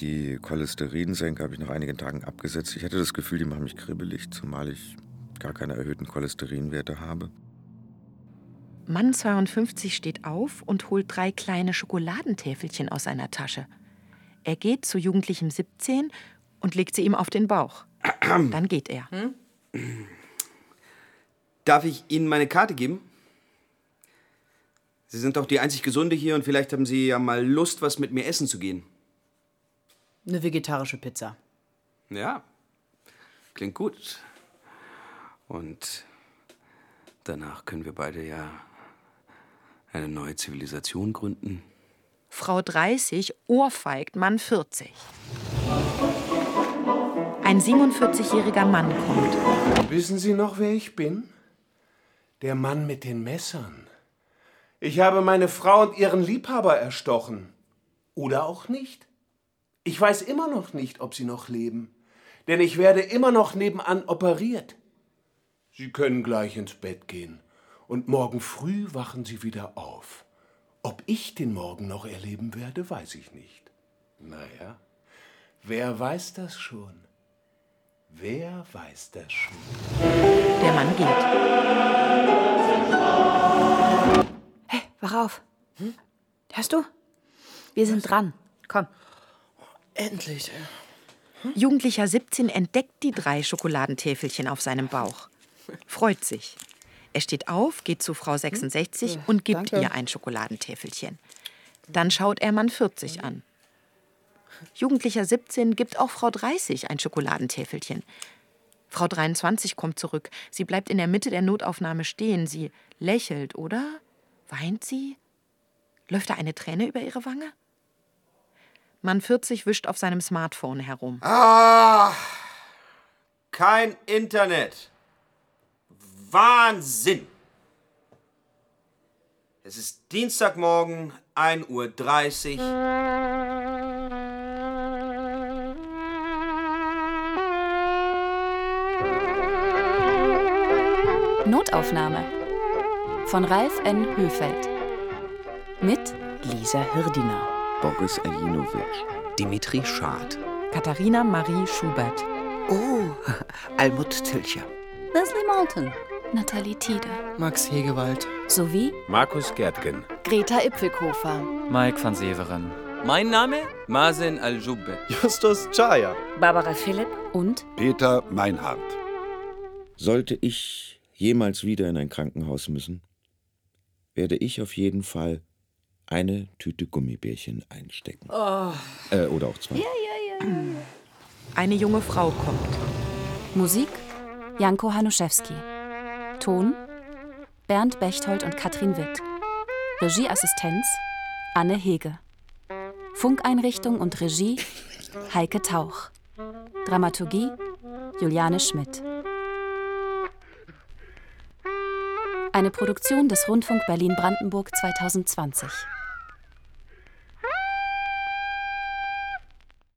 Die Cholesterinsenke habe ich nach einigen Tagen abgesetzt. Ich hatte das Gefühl, die machen mich kribbelig, zumal ich gar keine erhöhten Cholesterinwerte habe. Mann 52 steht auf und holt drei kleine Schokoladentäfelchen aus seiner Tasche. Er geht zu Jugendlichem 17 und legt sie ihm auf den Bauch. Dann geht er. Darf ich Ihnen meine Karte geben? Sie sind doch die einzig Gesunde hier und vielleicht haben Sie ja mal Lust, was mit mir essen zu gehen. Eine vegetarische Pizza. Ja, klingt gut. Und danach können wir beide ja eine neue Zivilisation gründen. Frau 30 ohrfeigt Mann 40. Ein 47-jähriger Mann kommt. Wissen Sie noch, wer ich bin? Der Mann mit den Messern. Ich habe meine Frau und ihren Liebhaber erstochen. Oder auch nicht. Ich weiß immer noch nicht, ob sie noch leben. Denn ich werde immer noch nebenan operiert. Sie können gleich ins Bett gehen. Und morgen früh wachen Sie wieder auf. Ob ich den Morgen noch erleben werde, weiß ich nicht. Naja, wer weiß das schon? Wer weiß das schon? Der Mann geht. Hey, wach auf. Hörst du? Wir sind dran. Komm. Endlich. Jugendlicher 17 entdeckt die drei Schokoladentäfelchen auf seinem Bauch. Freut sich. Er steht auf, geht zu Frau 66 Ja, und gibt danke. ihr ein Schokoladentäfelchen. Dann schaut er Mann 40 an. Jugendlicher 17 gibt auch Frau 30 ein Schokoladentäfelchen. Frau 23 kommt zurück. Sie bleibt in der Mitte der Notaufnahme stehen. Sie lächelt, oder? Weint sie? Läuft da eine Träne über ihre Wange? Mann 40 wischt auf seinem Smartphone herum. Ah, kein Internet. Wahnsinn. Es ist Dienstagmorgen, 1.30 Uhr. Notaufnahme von Ralf N. Höfeld. Mit Lisa Hirdiner, Boris Aljinovic, Dimitri Schad, Katharina Marie Schubert. Oh, Almut Tilcher. Leslie Moulton, Nathalie Tiede Max Hegewald. sowie Markus Gärtgen. Greta Ipfelkofer. Mike van Severen. Mein Name Mazen Al-Jubbe. Justus Chaya. Barbara Philipp und Peter Meinhardt. Sollte ich jemals wieder in ein Krankenhaus müssen, werde ich auf jeden Fall eine Tüte Gummibärchen einstecken. Oh. Äh, oder auch zwei. Eine junge Frau kommt. Musik Janko Hanuszewski. Ton Bernd Bechtold und Katrin Witt. Regieassistenz Anne Hege. Funkeinrichtung und Regie Heike Tauch. Dramaturgie Juliane Schmidt. Eine Produktion des Rundfunk Berlin-Brandenburg 2020.